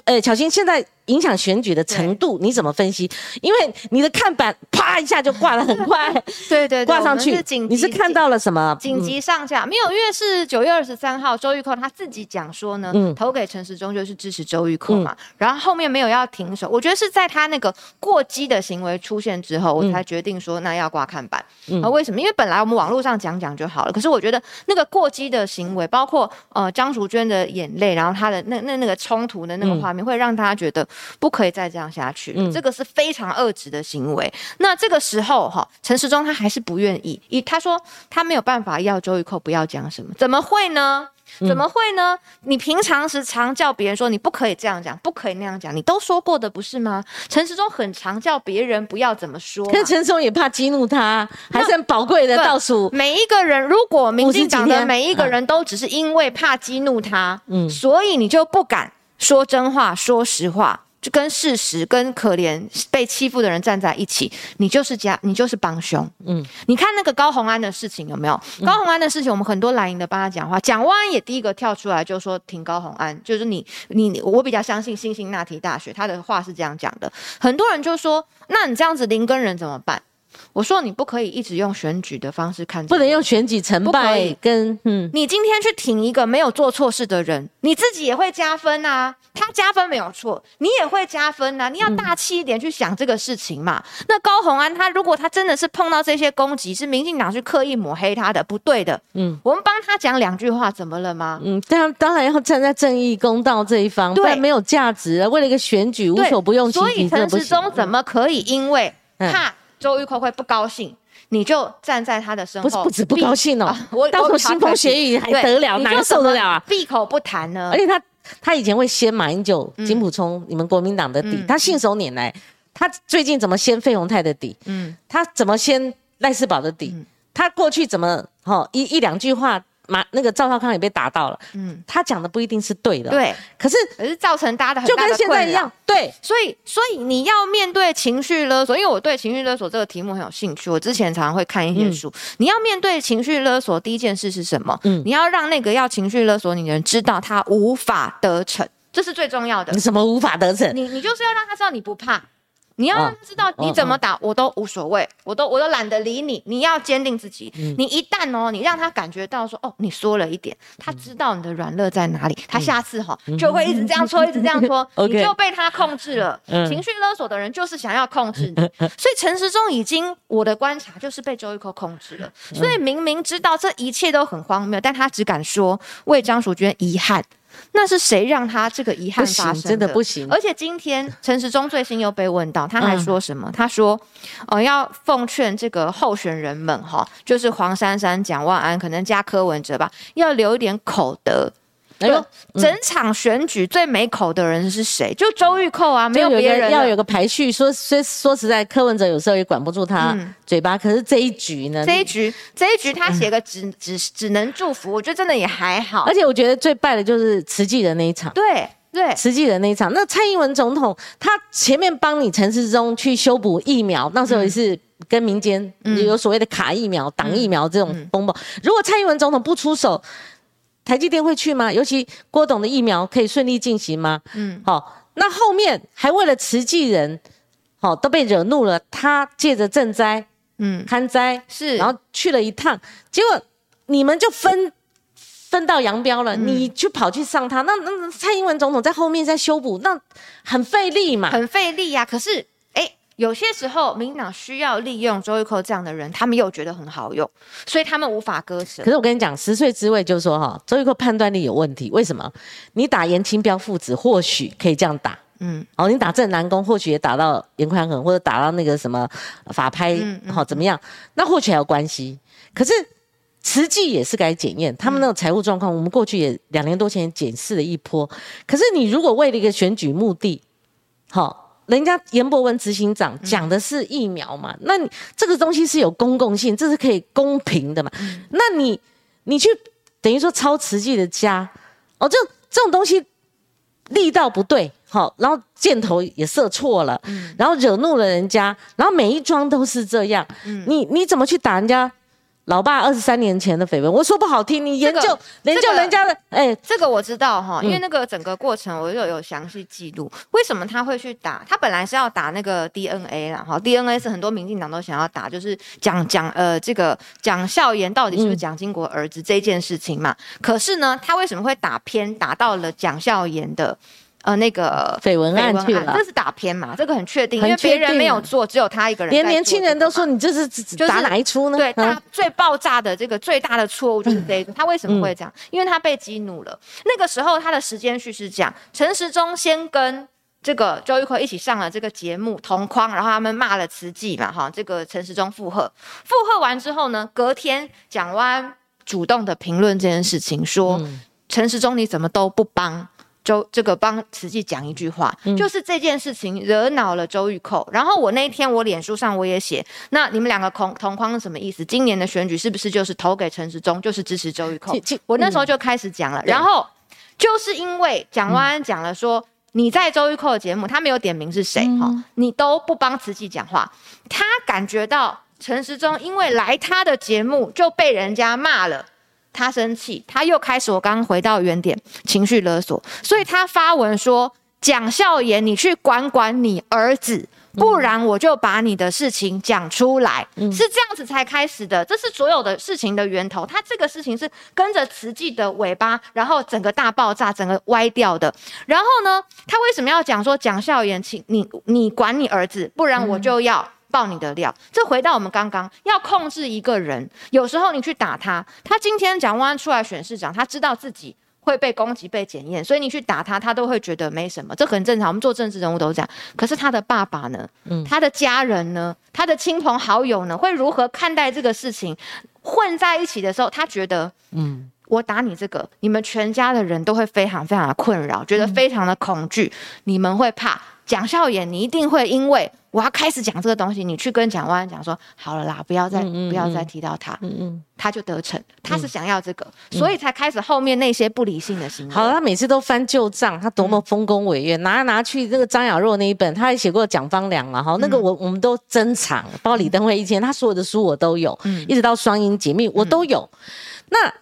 呃，巧心现在。影响选举的程度，你怎么分析？因为你的看板啪一下就挂了很快，对 对，挂上去。你是看到了什么？紧急上架没有？因为是九月二十三号，周玉蔻他自己讲说呢，投给陈时中就是支持周玉蔻嘛。然后后面没有要停手，我觉得是在他那个过激的行为出现之后，我才决定说那要挂看板。啊，为什么？因为本来我们网络上讲讲就好了，可是我觉得那个过激的行为，包括呃张淑娟的眼泪，然后他的那那那个冲突的那个画面，会让他觉得。不可以再这样下去，这个是非常恶质的行为。那这个时候哈，陈时中他还是不愿意，以他说他没有办法要周玉蔻不要讲什么，怎么会呢？怎么会呢？你平常时常叫别人说你不可以这样讲，不可以那样讲，你都说过的不是吗？陈时中很常叫别人不要怎么说，可陈时中也怕激怒他，还是很宝贵的倒数。每一个人，如果民进党的每一个人都只是因为怕激怒他，嗯，所以你就不敢说真话，说实话。就跟事实、跟可怜被欺负的人站在一起，你就是家，你就是帮凶。嗯，你看那个高红安的事情有没有？高红安的事情，我们很多蓝营的帮他讲话，蒋万安也第一个跳出来就说挺高红安，就是你你我比较相信新兴那提大学，他的话是这样讲的。很多人就说，那你这样子林根人怎么办？我说你不可以一直用选举的方式看，不能用选举成败跟嗯。你今天去挺一个没有做错事的人，你自己也会加分啊。他加分没有错，你也会加分呐。你要大气一点去想这个事情嘛。那高红安他如果他真的是碰到这些攻击，是民进党去刻意抹黑他的，不对的。嗯，我们帮他讲两句话，怎么了吗？嗯，当当然要站在正义公道这一方，对，没有价值。为了一个选举，无所不用其极，所以陈时中怎么可以因为怕？周玉蔻会不高兴，你就站在他的身后。不是不止不高兴哦，我到时候腥风血雨还得了，哪受得了啊？闭口不谈呢。而且他他以前会掀马英九、金普聪你们国民党的底，他信手拈来。他最近怎么掀费鸿泰的底？嗯，他怎么掀赖世宝的底？他过去怎么哈一一两句话？马那个赵少康也被打到了，嗯，他讲的不一定是对的，对，可是可是造成大家的就跟现在一样，对，所以所以你要面对情绪勒索，因为我对情绪勒索这个题目很有兴趣，我之前常常会看一些书。你要面对情绪勒索，第一件事是什么？嗯，你要让那个要情绪勒索你的人知道他无法得逞，这是最重要的。你什么无法得逞？你你就是要让他知道你不怕。你要知道你怎么打我都无所谓，我都我都懒得理你。你要坚定自己。你一旦哦，你让他感觉到说哦，你说了一点，他知道你的软肋在哪里，他下次哈就会一直这样搓，一直这样搓，你就被他控制了。情绪勒索的人就是想要控制你，所以陈时中已经我的观察就是被周玉蔻控制了。所以明明知道这一切都很荒谬，但他只敢说为张淑娟遗憾。那是谁让他这个遗憾发生？真的不行。而且今天陈时中最新又被问到，他还说什么？他说：“呃，要奉劝这个候选人们哈，就是黄珊珊、蒋万安，可能加柯文哲吧，要留一点口德。”哎呦，整场选举最没口的人是谁？就周玉蔻啊，没有别人。要有个排序。说说说实在，柯文哲有时候也管不住他嘴巴。可是这一局呢？这一局，这一局他写个只只只能祝福，我觉得真的也还好。而且我觉得最败的就是慈济的那一场。对对，慈济的那一场。那蔡英文总统他前面帮你陈世忠去修补疫苗，那时候也是跟民间有所谓的卡疫苗、挡疫苗这种风暴。如果蔡英文总统不出手。台积电会去吗？尤其郭董的疫苗可以顺利进行吗？嗯，好，那后面还为了慈济人，好都被惹怒了，他借着赈灾，嗯，看灾是，然后去了一趟，结果你们就分分道扬镳了，你去跑去上他，那那蔡英文总统在后面在修补，那很费力嘛，很费力呀，可是。有些时候，民党需要利用周玉蔻这样的人，他们又觉得很好用，所以他们无法割舍。可是我跟你讲，十岁之位就是说哈，周玉蔻判断力有问题。为什么？你打严清标父子，或许可以这样打，嗯，哦，你打郑南宫，或许也打到严宽恒，或者打到那个什么法拍，好怎么样？那或许还有关系。可是慈济也是该检验，他们那个财务状况，我们过去也两年多前检视了一波。可是你如果为了一个选举目的，好，人家严博文执行长讲的是疫苗嘛，那你这个东西是有公共性，这是可以公平的嘛？那你你去等于说抄慈济的家，哦，这这种东西力道不对，好，然后箭头也射错了，然后惹怒了人家，然后每一桩都是这样，你你怎么去打人家？老爸二十三年前的绯闻，我说不好听，你研究研究人家的，哎，这个我知道哈，因为那个整个过程我又有详细记录。为什么他会去打？他本来是要打那个 DNA 啦，哈，DNA 是很多民进党都想要打，就是讲讲呃这个蒋孝严到底是不是蒋经国儿子这件事情嘛。可是呢，他为什么会打偏，打到了蒋孝严的？呃，那个绯闻案去了，这是打偏嘛？这个很确定，因为别人没有做，只有他一个人。连年轻人都说你这是打哪一出呢？对他最爆炸的这个最大的错误就是这个。他为什么会这样？因为他被激怒了。那个时候他的时间序是这样，陈时中先跟这个周玉蔻一起上了这个节目同框，然后他们骂了慈济嘛，哈，这个陈时中附和，附和完之后呢，隔天蒋万主动的评论这件事情，说陈时中你怎么都不帮。周这个帮慈济讲一句话，就是这件事情惹恼了周玉蔻。然后我那一天我脸书上我也写，那你们两个同同框是什么意思？今年的选举是不是就是投给陈时中，就是支持周玉蔻？我那时候就开始讲了。然后就是因为蒋万安讲了说，你在周玉蔻的节目，他没有点名是谁哈，你都不帮慈济讲话，他感觉到陈时中因为来他的节目就被人家骂了。他生气，他又开始我刚刚回到原点，情绪勒索，所以他发文说：“蒋孝严，你去管管你儿子，不然我就把你的事情讲出来。”是这样子才开始的，这是所有的事情的源头。他这个事情是跟着慈济的尾巴，然后整个大爆炸，整个歪掉的。然后呢，他为什么要讲说蒋孝严，请你你管你儿子，不然我就要。爆你的料，这回到我们刚刚要控制一个人，有时候你去打他，他今天蒋万安出来选市长，他知道自己会被攻击、被检验，所以你去打他，他都会觉得没什么，这很正常。我们做政治人物都这样。可是他的爸爸呢？嗯，他的家人呢？他的亲朋好友呢？会如何看待这个事情？混在一起的时候，他觉得，嗯，我打你这个，你们全家的人都会非常非常的困扰，觉得非常的恐惧，你们会怕。蒋孝严，你一定会因为我要开始讲这个东西，你去跟蒋万安讲说好了啦，不要再不要再提到他，他就得逞。他是想要这个，所以才开始后面那些不理性的行为。好，他每次都翻旧账，他多么丰功伟业，拿拿去那个张雅若那一本，他还写过蒋方良嘛，哈，那个我我们都珍藏，包括李登辉以前他所有的书我都有，一直到双鹰解密我都有。那。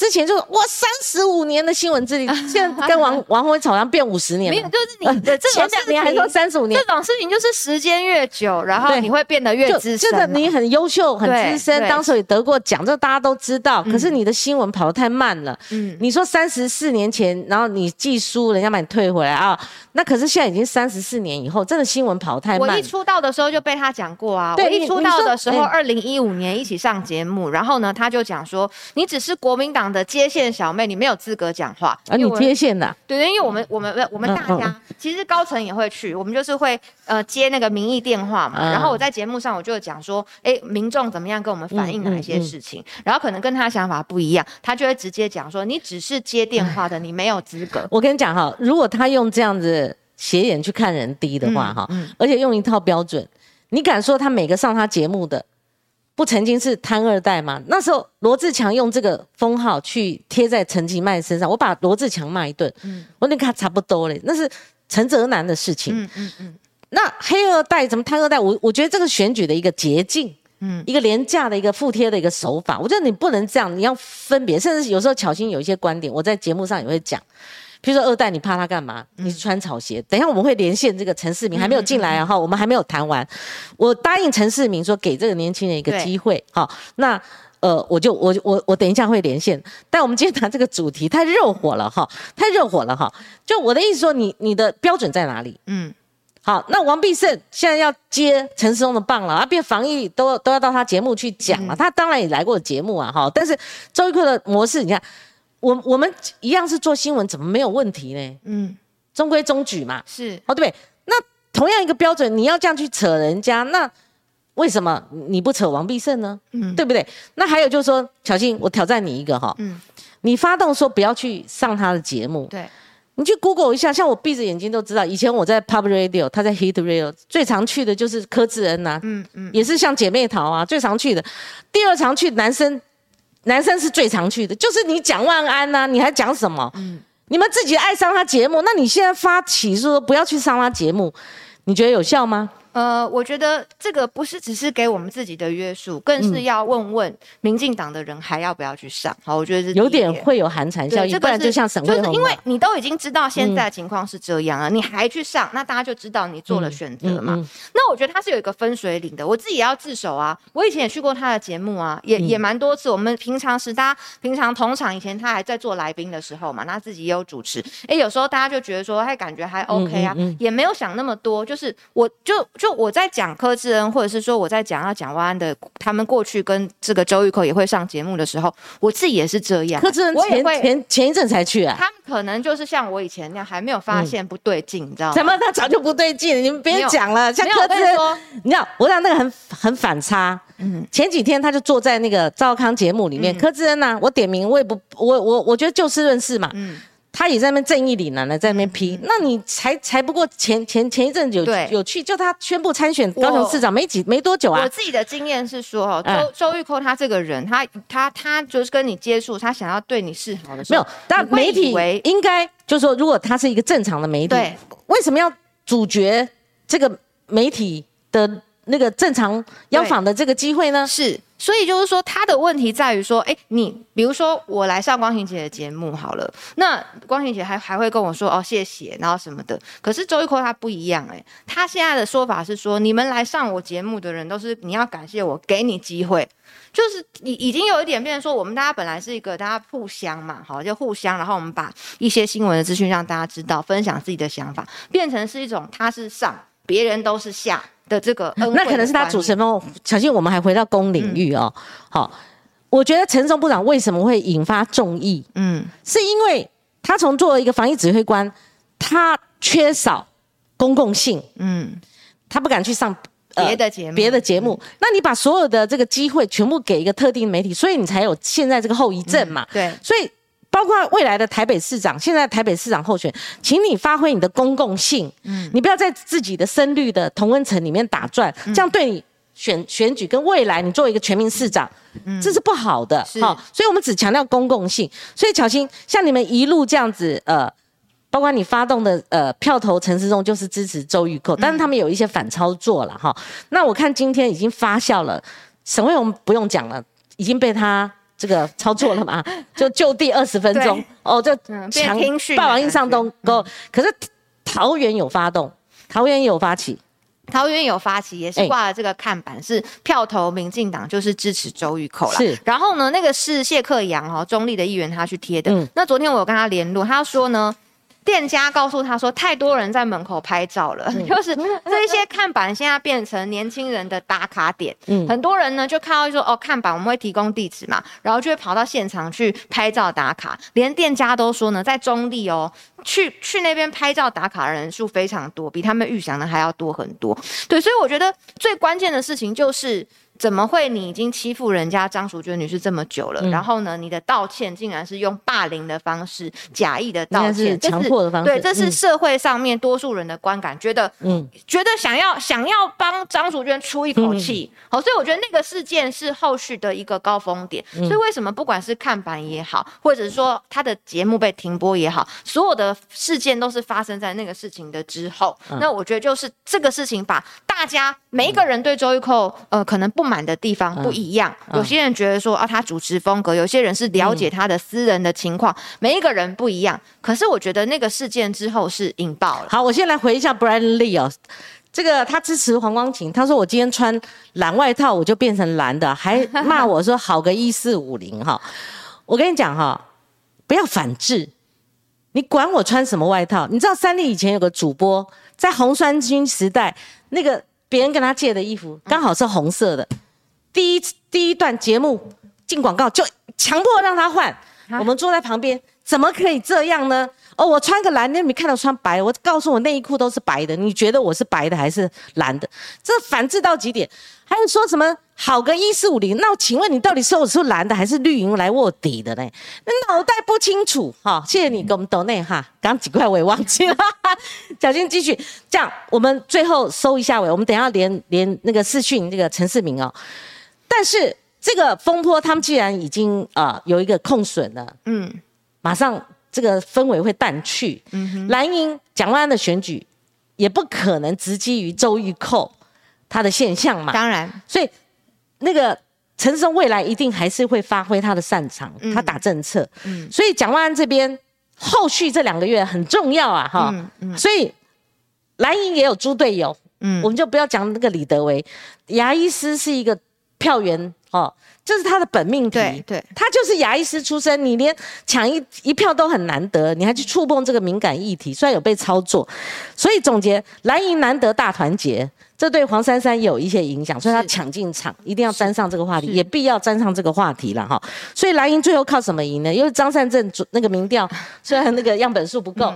之前就是哇，三十五年的新闻资历，现在跟王 王宏吵，像变五十年了。没有，就是你 的这种事情，还说三十五年，这种事情就是时间越久，然后你会变得越资深。真的你很优秀、很资深，当时也得过奖，这大家都知道。可是你的新闻跑得太慢了。嗯，你说三十四年前，然后你寄书，人家把你退回来啊？那可是现在已经三十四年以后，真的新闻跑太慢。我一出道的时候就被他讲过啊。我一出道的时候，二零一五年一起上节目，然后呢，他就讲说，你只是国民党。的接线小妹，你没有资格讲话。啊，你接线的？对对，因为我们我们我们大家其实高层也会去，我们就是会呃接那个民意电话嘛。然后我在节目上我就讲说，哎，民众怎么样跟我们反映哪一些事情，然后可能跟他想法不一样，他就会直接讲说，你只是接电话的，你没有资格。我跟你讲哈，如果他用这样子斜眼去看人低的话哈，而且用一套标准，你敢说他每个上他节目的？不曾经是贪二代嘛？那时候罗志强用这个封号去贴在陈其迈身上，我把罗志强骂一顿。嗯，我你看差不多嘞，那是陈泽南的事情。嗯嗯嗯。那黑二代怎么贪二代？我我觉得这个选举的一个捷径，嗯，一个廉价的一个附贴的一个手法。我觉得你不能这样，你要分别，甚至有时候巧心有一些观点，我在节目上也会讲。譬如说二代，你怕他干嘛？你是穿草鞋。等一下我们会连线这个陈世明，还没有进来啊哈，我们还没有谈完。我答应陈世明说，给这个年轻人一个机会。好，那呃，我就我我我等一下会连线。但我们今天谈这个主题太热火了哈，太热火了哈。就我的意思说，你你的标准在哪里？嗯，好，那王必胜现在要接陈世忠的棒了啊，变防疫都都要到他节目去讲了。他当然也来过节目啊哈，但是周一克的模式，你看。我我们一样是做新闻，怎么没有问题呢？嗯，中规中矩嘛。是哦，对不对。那同样一个标准，你要这样去扯人家，那为什么你不扯王必胜呢？嗯，对不对？那还有就是说，小新，我挑战你一个哈，嗯，你发动说不要去上他的节目，对，你去 Google 一下，像我闭着眼睛都知道，以前我在 Pub Radio，他在 Hit Radio，最常去的就是柯志恩呐，嗯嗯，也是像姐妹淘啊，最常去的，第二常去男生，男生是最常去的，就是你讲万安呐，你还讲什么？嗯，你们自己爱上他节目，那你现在发起说不要去上他节目，你觉得有效吗？呃，我觉得这个不是只是给我们自己的约束，更是要问问民进党的人还要不要去上。好，我觉得是有点会有寒蝉效应，不然就像沈就是因为你都已经知道现在情况是这样了，你还去上，那大家就知道你做了选择嘛。那我觉得他是有一个分水岭的，我自己也要自首啊。我以前也去过他的节目啊，也也蛮多次。我们平常时大家平常同场以前他还在做来宾的时候嘛，他自己也有主持。哎，有时候大家就觉得说，哎，感觉还 OK 啊，也没有想那么多。就是我就就我在讲。柯志恩，或者是说我在讲要讲万安的，他们过去跟这个周玉蔻也会上节目的时候，我自己也是这样。柯志恩前前前一阵才去啊，他们可能就是像我以前那样，还没有发现不对劲，你知道吗？怎么他早就不对劲？你们别讲了，像柯志恩，你知道我讲那个很很反差。嗯，前几天他就坐在那个赵康节目里面，柯志恩啊，我点名我也不，我我我觉得就事论事嘛。嗯。他也在那边正义凛然的在那边批，那你才才不过前前前一阵有有去，就他宣布参选高雄市长没几没多久啊。我自己的经验是说，哦，周周玉蔻他这个人，他他他就是跟你接触，他想要对你示好的时候，没有。但媒体应该就是说，如果他是一个正常的媒体，为什么要主角这个媒体的那个正常邀访的这个机会呢？是。所以就是说，他的问题在于说，哎，你比如说我来上光行姐的节目好了，那光行姐还还会跟我说哦谢谢，然后什么的。可是周玉蔻他不一样，哎，他现在的说法是说，你们来上我节目的人都是你要感谢我给你机会，就是已已经有一点变成说，我们大家本来是一个大家互相嘛，好就互相，然后我们把一些新闻的资讯让大家知道，分享自己的想法，变成是一种他是上，别人都是下。的这个，那可能是他主持方。小心，我们还回到公领域哦。好，我觉得陈松部长为什么会引发众议？嗯，是因为他从作为一个防疫指挥官，他缺少公共性。嗯，他不敢去上别的节目，别的节目。那你把所有的这个机会全部给一个特定媒体，所以你才有现在这个后遗症嘛？对，所以。包括未来的台北市长，现在台北市长候选，请你发挥你的公共性，嗯，你不要在自己的深绿的同温层里面打转，这样对你选选举跟未来你作为一个全民市长，嗯，这是不好的，好，所以我们只强调公共性。所以巧心，像你们一路这样子，呃，包括你发动的呃票投陈世中就是支持周玉蔻，但是他们有一些反操作了哈。那我看今天已经发酵了，沈慧荣不用讲了，已经被他。这个操作了嘛？就就地二十分钟哦，就强霸王硬上东沟。可是桃园有发动，桃园有发起，桃园有发起，也是挂了这个看板，是票投民进党，就是支持周玉蔻了。是，然后呢，那个是谢克阳哦，中立的议员他去贴的。那昨天我有跟他联络，他说呢。店家告诉他说，太多人在门口拍照了，就是 这些看板现在变成年轻人的打卡点。嗯，很多人呢就看到说，哦，看板我们会提供地址嘛，然后就会跑到现场去拍照打卡。连店家都说呢，在中立哦，去去那边拍照打卡的人数非常多，比他们预想的还要多很多。对，所以我觉得最关键的事情就是。怎么会？你已经欺负人家张淑娟女士这么久了，然后呢，你的道歉竟然是用霸凌的方式、假意的道歉，强迫的方式。对，这是社会上面多数人的观感，觉得，嗯，觉得想要想要帮张淑娟出一口气。好，所以我觉得那个事件是后续的一个高峰点。所以为什么不管是看板也好，或者是说他的节目被停播也好，所有的事件都是发生在那个事情的之后。那我觉得就是这个事情把大家每一个人对周玉蔻，呃，可能不。满的地方不一样，有些人觉得说啊，他主持风格；有些人是了解他的私人的情况，每一个人不一样。可是我觉得那个事件之后是引爆了。好，我先来回一下 Brian Lee 哦，这个他支持黄光琴，他说我今天穿蓝外套我就变成蓝的，还骂我说好个一四五零哈。我跟你讲哈，不要反制，你管我穿什么外套？你知道三立以前有个主播在红酸军时代那个。别人跟他借的衣服刚好是红色的，第一第一段节目进广告就强迫让他换，我们坐在旁边怎么可以这样呢？哦，我穿个蓝，你没看到穿白？我告诉我内衣裤都是白的，你觉得我是白的还是蓝的？这反智到极点。还有说什么好个一四五零？那请问你到底说我是蓝的还是绿营来卧底的呢？那脑袋不清楚哈。谢谢你给我们抖内哈，刚几块我也忘记了。小心继续，这样我们最后收一下尾，我们等下连连那个视讯那个陈世明哦。但是这个风波，他们既然已经啊有一个控损了，嗯，马上。这个氛围会淡去，蓝营蒋万安的选举也不可能直击于周玉蔻他的现象嘛。当然，所以那个陈时中未来一定还是会发挥他的擅长，他打政策。所以蒋万安这边后续这两个月很重要啊，哈。所以蓝营也有猪队友，嗯，我们就不要讲那个李德维，牙医师是一个票源哦。这是他的本命题，对，他就是牙医师出身，你连抢一一票都很难得，你还去触碰这个敏感议题，虽然有被操作，所以总结蓝营难得大团结，这对黄珊珊有一些影响，所以他抢进场，一定要沾上这个话题，也必要沾上这个话题了哈。所以蓝营最后靠什么赢呢？因为张善政那个民调虽然那个样本数不够，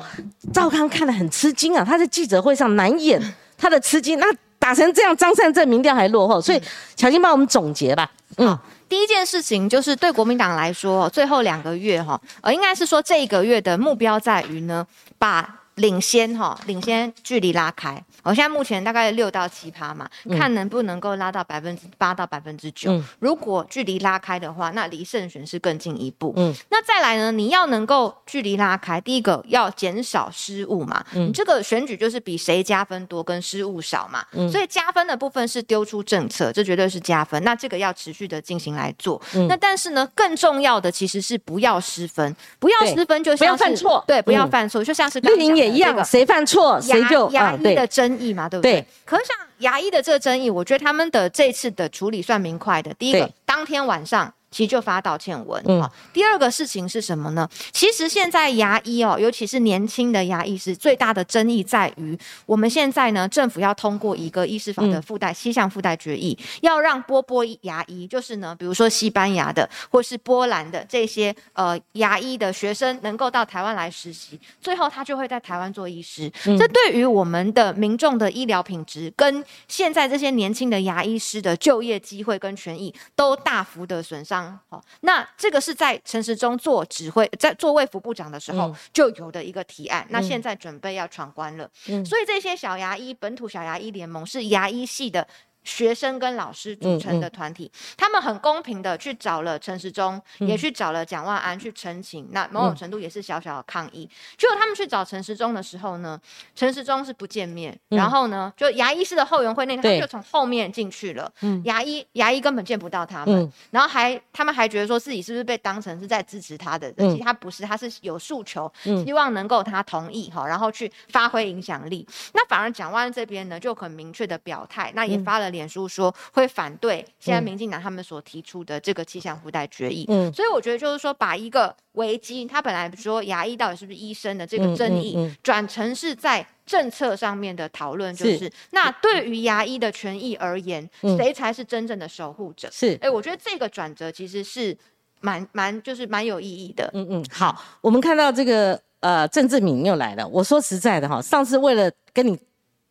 赵康看得很吃惊啊，他在记者会上难掩他的吃惊，那打成这样，张善政民调还落后，所以小金帮我们总结吧，嗯。第一件事情就是对国民党来说，最后两个月哈，呃，应该是说这一个月的目标在于呢，把。领先哈，领先距离拉开。我现在目前大概六到七趴嘛，看能不能够拉到百分之八到百分之九。如果距离拉开的话，那离胜选是更进一步。嗯，那再来呢？你要能够距离拉开，第一个要减少失误嘛。嗯，这个选举就是比谁加分多跟失误少嘛。嗯，所以加分的部分是丢出政策，这绝对是加分。那这个要持续的进行来做。嗯那但是呢，更重要的其实是不要失分，不要失分就像不要犯错，对，不要犯错，就像是刚刚。一样，谁犯错谁就牙医的争议嘛，对不对？可是像牙医的这个争议，我觉得他们的这次的处理算明快的。第一个，当天晚上。其实就发道歉文。嗯，第二个事情是什么呢？其实现在牙医哦，尤其是年轻的牙医师，最大的争议在于，我们现在呢，政府要通过一个医师法的附带七项附带决议，要让波波牙医，就是呢，比如说西班牙的或是波兰的这些呃牙医的学生，能够到台湾来实习，最后他就会在台湾做医师。这对于我们的民众的医疗品质，跟现在这些年轻的牙医师的就业机会跟权益，都大幅的损伤。好，那这个是在陈时中做指挥，在做卫福部长的时候就有的一个提案，那现在准备要闯关了。所以这些小牙医本土小牙医联盟是牙医系的。学生跟老师组成的团体，他们很公平的去找了陈时中，也去找了蒋万安去澄清，那某种程度也是小小的抗议。结果他们去找陈时中的时候呢，陈时中是不见面，然后呢，就牙医师的后援会那他就从后面进去了，牙医牙医根本见不到他们，然后还他们还觉得说自己是不是被当成是在支持他的，其实他不是，他是有诉求，希望能够他同意哈，然后去发挥影响力。那反而蒋万安这边呢就很明确的表态，那也发了。脸书说会反对现在民进党他们所提出的这个气象附带决议，嗯，所以我觉得就是说把一个危机，他本来说牙医到底是不是医生的这个争议，转成是在政策上面的讨论，就是那对于牙医的权益而言，谁才是真正的守护者？是，哎，我觉得这个转折其实是蛮蛮就是蛮有意义的。嗯嗯，好，我们看到这个呃郑志敏又来了。我说实在的哈，上次为了跟你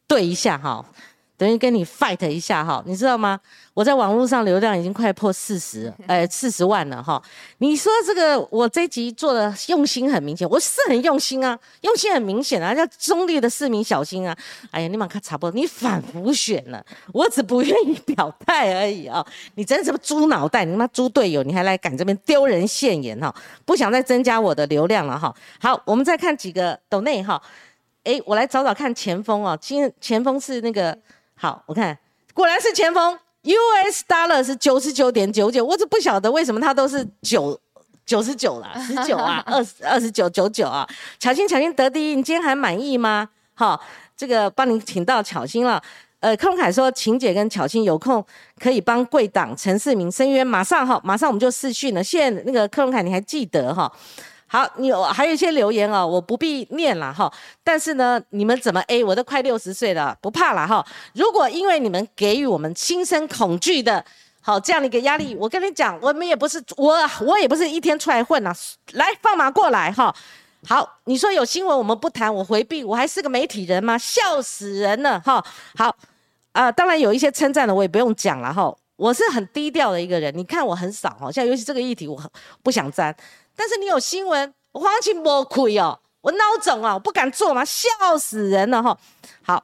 对一下哈。等于跟你 fight 一下哈，你知道吗？我在网络上流量已经快破四十，哎，四十万了哈。你说这个我这集做的用心很明显，我是很用心啊，用心很明显啊，叫中立的市民小心啊。哎呀，你马看差不多，你反复选了，我只不愿意表态而已啊。你真是个猪脑袋，你他妈猪队友，你还来敢这边丢人现眼哈？不想再增加我的流量了哈。好，我们再看几个抖内哈。哎，我来找找看前锋啊，今前锋是那个。好，我看果然是前锋，US dollar 是九十九点九九，我只不晓得为什么它都是九九十九啦，十九啊，二十二十九九九啊。巧心巧心得第一，你今天还满意吗？好，这个帮你请到巧心了。呃，柯文凯说，晴姐跟巧心有空可以帮贵党陈世明申冤，马上哈，马上我们就试训了。现在那个柯文凯，你还记得哈？好，你有还有一些留言哦，我不必念了哈。但是呢，你们怎么 A？我都快六十岁了，不怕了哈。如果因为你们给予我们心生恐惧的好这样的一个压力。我跟你讲，我们也不是我，我也不是一天出来混呐。来放马过来哈。好，你说有新闻我们不谈，我回避，我还是个媒体人吗？笑死人了哈。好啊，当然有一些称赞的，我也不用讲了哈。我是很低调的一个人，你看我很少哈。像尤其这个议题，我很不想沾。但是你有新闻，我黄情莫亏哦，我孬种啊，我不敢做嘛，笑死人了哈。好。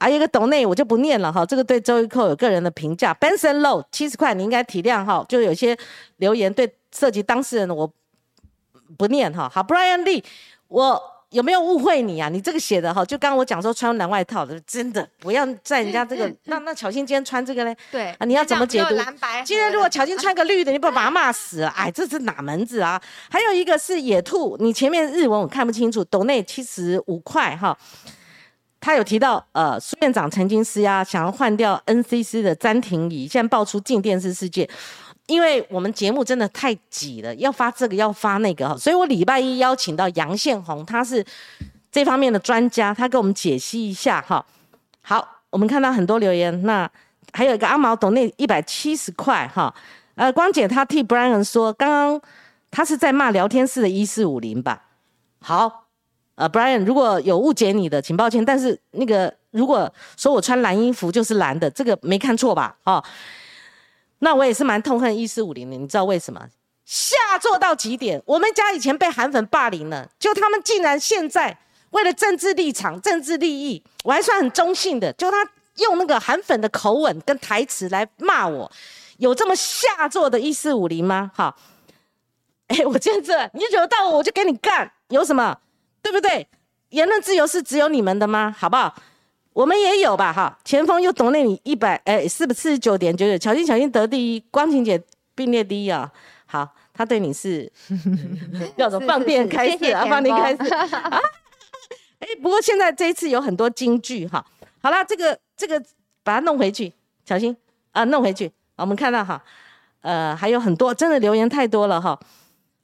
还有一个董内我就不念了哈，这个对周玉蔻有个人的评价，Benson Low 七十块，你应该体谅哈，就有些留言对涉及当事人的我不念哈。好，Brian Lee，我有没有误会你啊？你这个写的哈，就刚刚我讲说穿蓝外套的，真的不要在人家这个，那那巧心今天穿这个嘞？对啊，你要怎么解读？蓝白。今天如果巧心穿个绿的，你不把他骂死了？哎，这是哪门子啊？还有一个是野兔，你前面日文我看不清楚，斗内七十五块哈。他有提到，呃，苏院长曾经施压，想要换掉 NCC 的暂停仪，现在爆出进电视事件，因为我们节目真的太挤了，要发这个要发那个哈，所以我礼拜一邀请到杨宪宏，他是这方面的专家，他给我们解析一下哈。好，我们看到很多留言，那还有一个阿毛懂那一百七十块哈，呃，光姐她替 Brian 说，刚刚他是在骂聊天室的一四五零吧？好。呃，Brian，如果有误解你的，请抱歉。但是那个，如果说我穿蓝衣服就是蓝的，这个没看错吧？哦，那我也是蛮痛恨一四五零的。你知道为什么？下作到极点。我们家以前被韩粉霸凌了，就他们竟然现在为了政治立场、政治利益，我还算很中性的，就他用那个韩粉的口吻跟台词来骂我，有这么下作的一四五零吗？哈，哎，我见这，你惹到我，我就给你干，有什么？对不对？言论自由是只有你们的吗？好不好？我们也有吧？哈，前锋又懂那你一百哎，四四十九点九九，巧心巧心得第一，光晴姐并列第一啊。好，他对你是 叫做放电开始啊，放电开始啊。哎，不过现在这一次有很多金句哈。好了，这个这个把它弄回去，小心啊，弄回去。我们看到哈，呃，还有很多，真的留言太多了哈。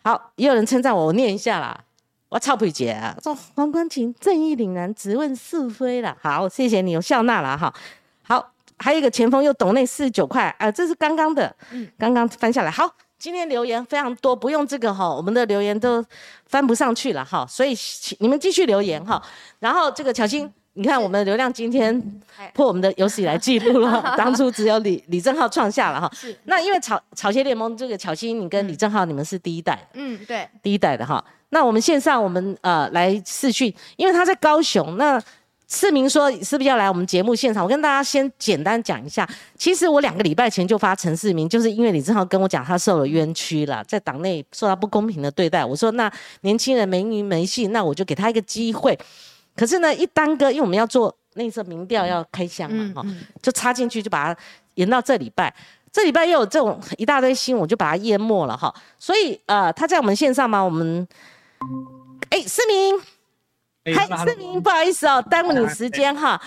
好，也有人称赞我，我念一下啦。我超不解啊！说黄光琴正义凛然，直问是非了。好，谢谢你，有笑纳了哈。好，还有一个前锋又懂那四十九块啊，这是刚刚的，嗯，刚刚翻下来。好，今天留言非常多，不用这个哈，我们的留言都翻不上去了哈，所以你们继续留言哈。然后这个巧心。你看我们的流量今天破我们的有史以来记录了，当初只有李李正浩创下了哈。是。那因为草草鞋联盟这个巧心，你跟李正浩你们是第一代。嗯，对。第一代的哈。那我们线上我们呃来试训，因为他在高雄。那市民说是不是要来我们节目现场？我跟大家先简单讲一下。其实我两个礼拜前就发陈世明，就是因为李正浩跟我讲他受了冤屈了，在党内受到不公平的对待。我说那年轻人没名没姓，那我就给他一个机会。可是呢，一耽搁，因为我们要做内测民调要开箱嘛，哈，就插进去，就把它延到这礼拜。这礼拜又有这种一大堆新闻，我就把它淹没了哈。所以呃，他在我们线上吗？我们哎，思明，嗨，思明，不好意思哦，耽误你时间哈。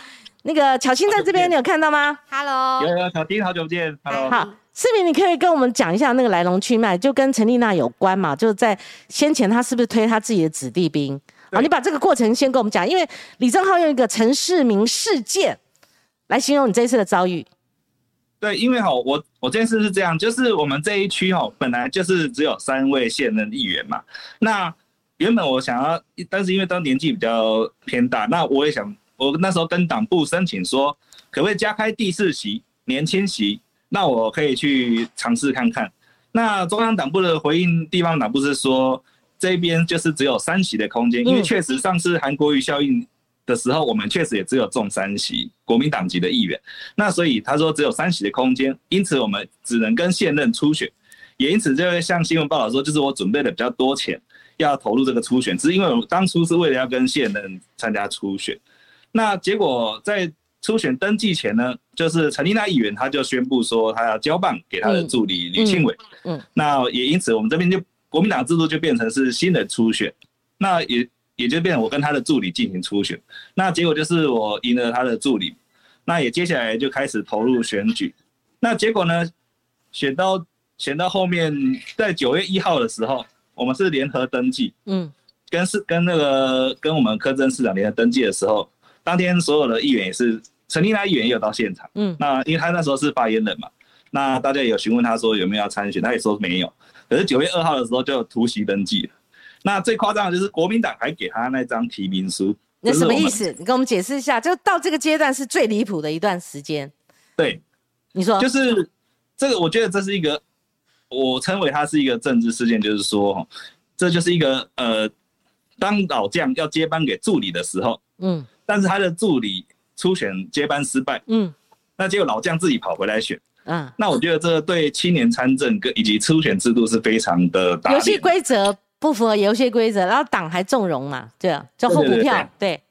那个巧心在这边，你有看到吗？Hello，有有，巧丁，好久不见。Hello，好，思明，你可以跟我们讲一下那个来龙去脉，就跟陈丽娜有关嘛？就是在先前他是不是推他自己的子弟兵？好，你把这个过程先跟我们讲，因为李正浩用一个陈世明事件来形容你这一次的遭遇。对，因为哈，我我这件事是这样，就是我们这一区哈，本来就是只有三位现任议员嘛。那原本我想要，但是因为当年纪比较偏大，那我也想，我那时候跟党部申请说，可不可以加开第四席年轻席，那我可以去尝试看看。那中央党部的回应，地方党部是说。这边就是只有三席的空间，因为确实上次韩国瑜效应的时候，我们确实也只有中三席国民党籍的议员，那所以他说只有三席的空间，因此我们只能跟现任初选，也因此就会像新闻报道说，就是我准备的比较多钱要投入这个初选，只是因为我当初是为了要跟现任参加初选，那结果在初选登记前呢，就是陈丽娜议员他就宣布说他要交棒给他的助理吕庆伟，嗯，那也因此我们这边就。国民党制度就变成是新的初选，那也也就变成我跟他的助理进行初选，那结果就是我赢了他的助理，那也接下来就开始投入选举，那结果呢，选到选到后面，在九月一号的时候，我们是联合登记，嗯，跟市跟那个跟我们柯镇市长联合登记的时候，当天所有的议员也是陈立娜议员也有到现场，嗯，那因为他那时候是发言人嘛。那大家也有询问他说有没有要参选，他也说没有。可是九月二号的时候就突袭登记了。那最夸张的就是国民党还给他那张提名书，那什么意思？你跟我们解释一下。就到这个阶段是最离谱的一段时间。对，你说就是这个，我觉得这是一个，我称为它是一个政治事件，就是说，这就是一个呃，当老将要接班给助理的时候，嗯，但是他的助理初选接班失败，嗯，那结果老将自己跑回来选，嗯，那我觉得这对青年参政跟以及初选制度是非常的游戏规则。不符合游戏规则，然后党还纵容嘛？对啊，就后补票，对，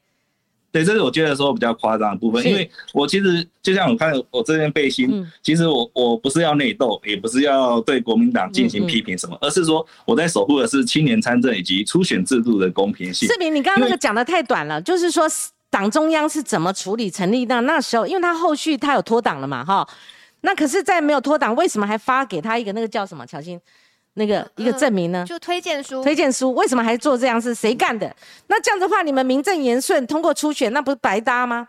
对，这是我觉得说比较夸张的部分。因为我其实就像我看我这件背心，其实我我不是要内斗，也不是要对国民党进行批评什么，而是说我在守护的是青年参政以及初选制度的公平性。志明，你刚刚那个讲的太短了，就是说党中央是怎么处理成立到那时候，因为他后续他有脱党了嘛，哈，那可是，在没有脱党，为什么还发给他一个那个叫什么？乔欣？那个一个证明呢？就推荐书。推荐书为什么还做这样？事谁干的？那这样的话，你们名正言顺通过初选，那不是白搭吗？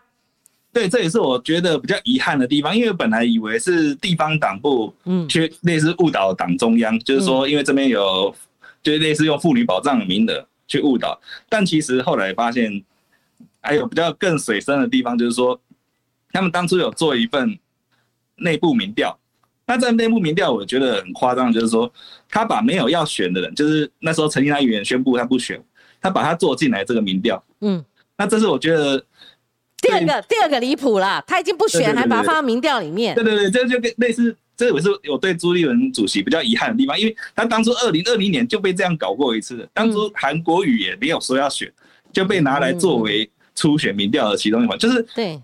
对，这也是我觉得比较遗憾的地方，因为本来以为是地方党部，嗯，去类似误导党中央，就是说，因为这边有，就是类似用妇女保障的名额去误导，但其实后来发现，还有比较更水深的地方，就是说，他们当初有做一份内部民调。那在内部民调，我觉得很夸张，就是说他把没有要选的人，就是那时候陈立他议员宣布他不选，他把他做进来这个民调。嗯，那这是我觉得第二个第二个离谱了，他已经不选，还把他放到民调里面。对对对，这就跟类似，这也是我对朱立伦主席比较遗憾的地方，因为他当初二零二零年就被这样搞过一次，当初韩国语也没有说要选，就被拿来作为初选民调的其中一环，就是对。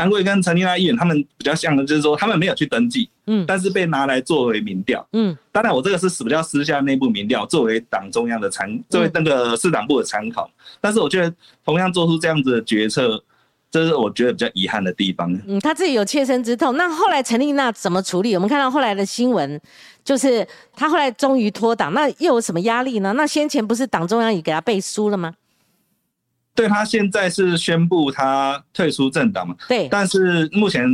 韩国瑜跟陈丽娜议员他们比较像的，就是说他们没有去登记，嗯，但是被拿来作为民调，嗯，当然我这个是比较私下内部民调，作为党中央的参，作为那个市党部的参考，但是我觉得同样做出这样子的决策，这是我觉得比较遗憾的地方。嗯，他自己有切身之痛。那后来陈丽娜怎么处理？我们看到后来的新闻，就是他后来终于脱党，那又有什么压力呢？那先前不是党中央也给他背书了吗？对他现在是宣布他退出政党嘛？对。但是目前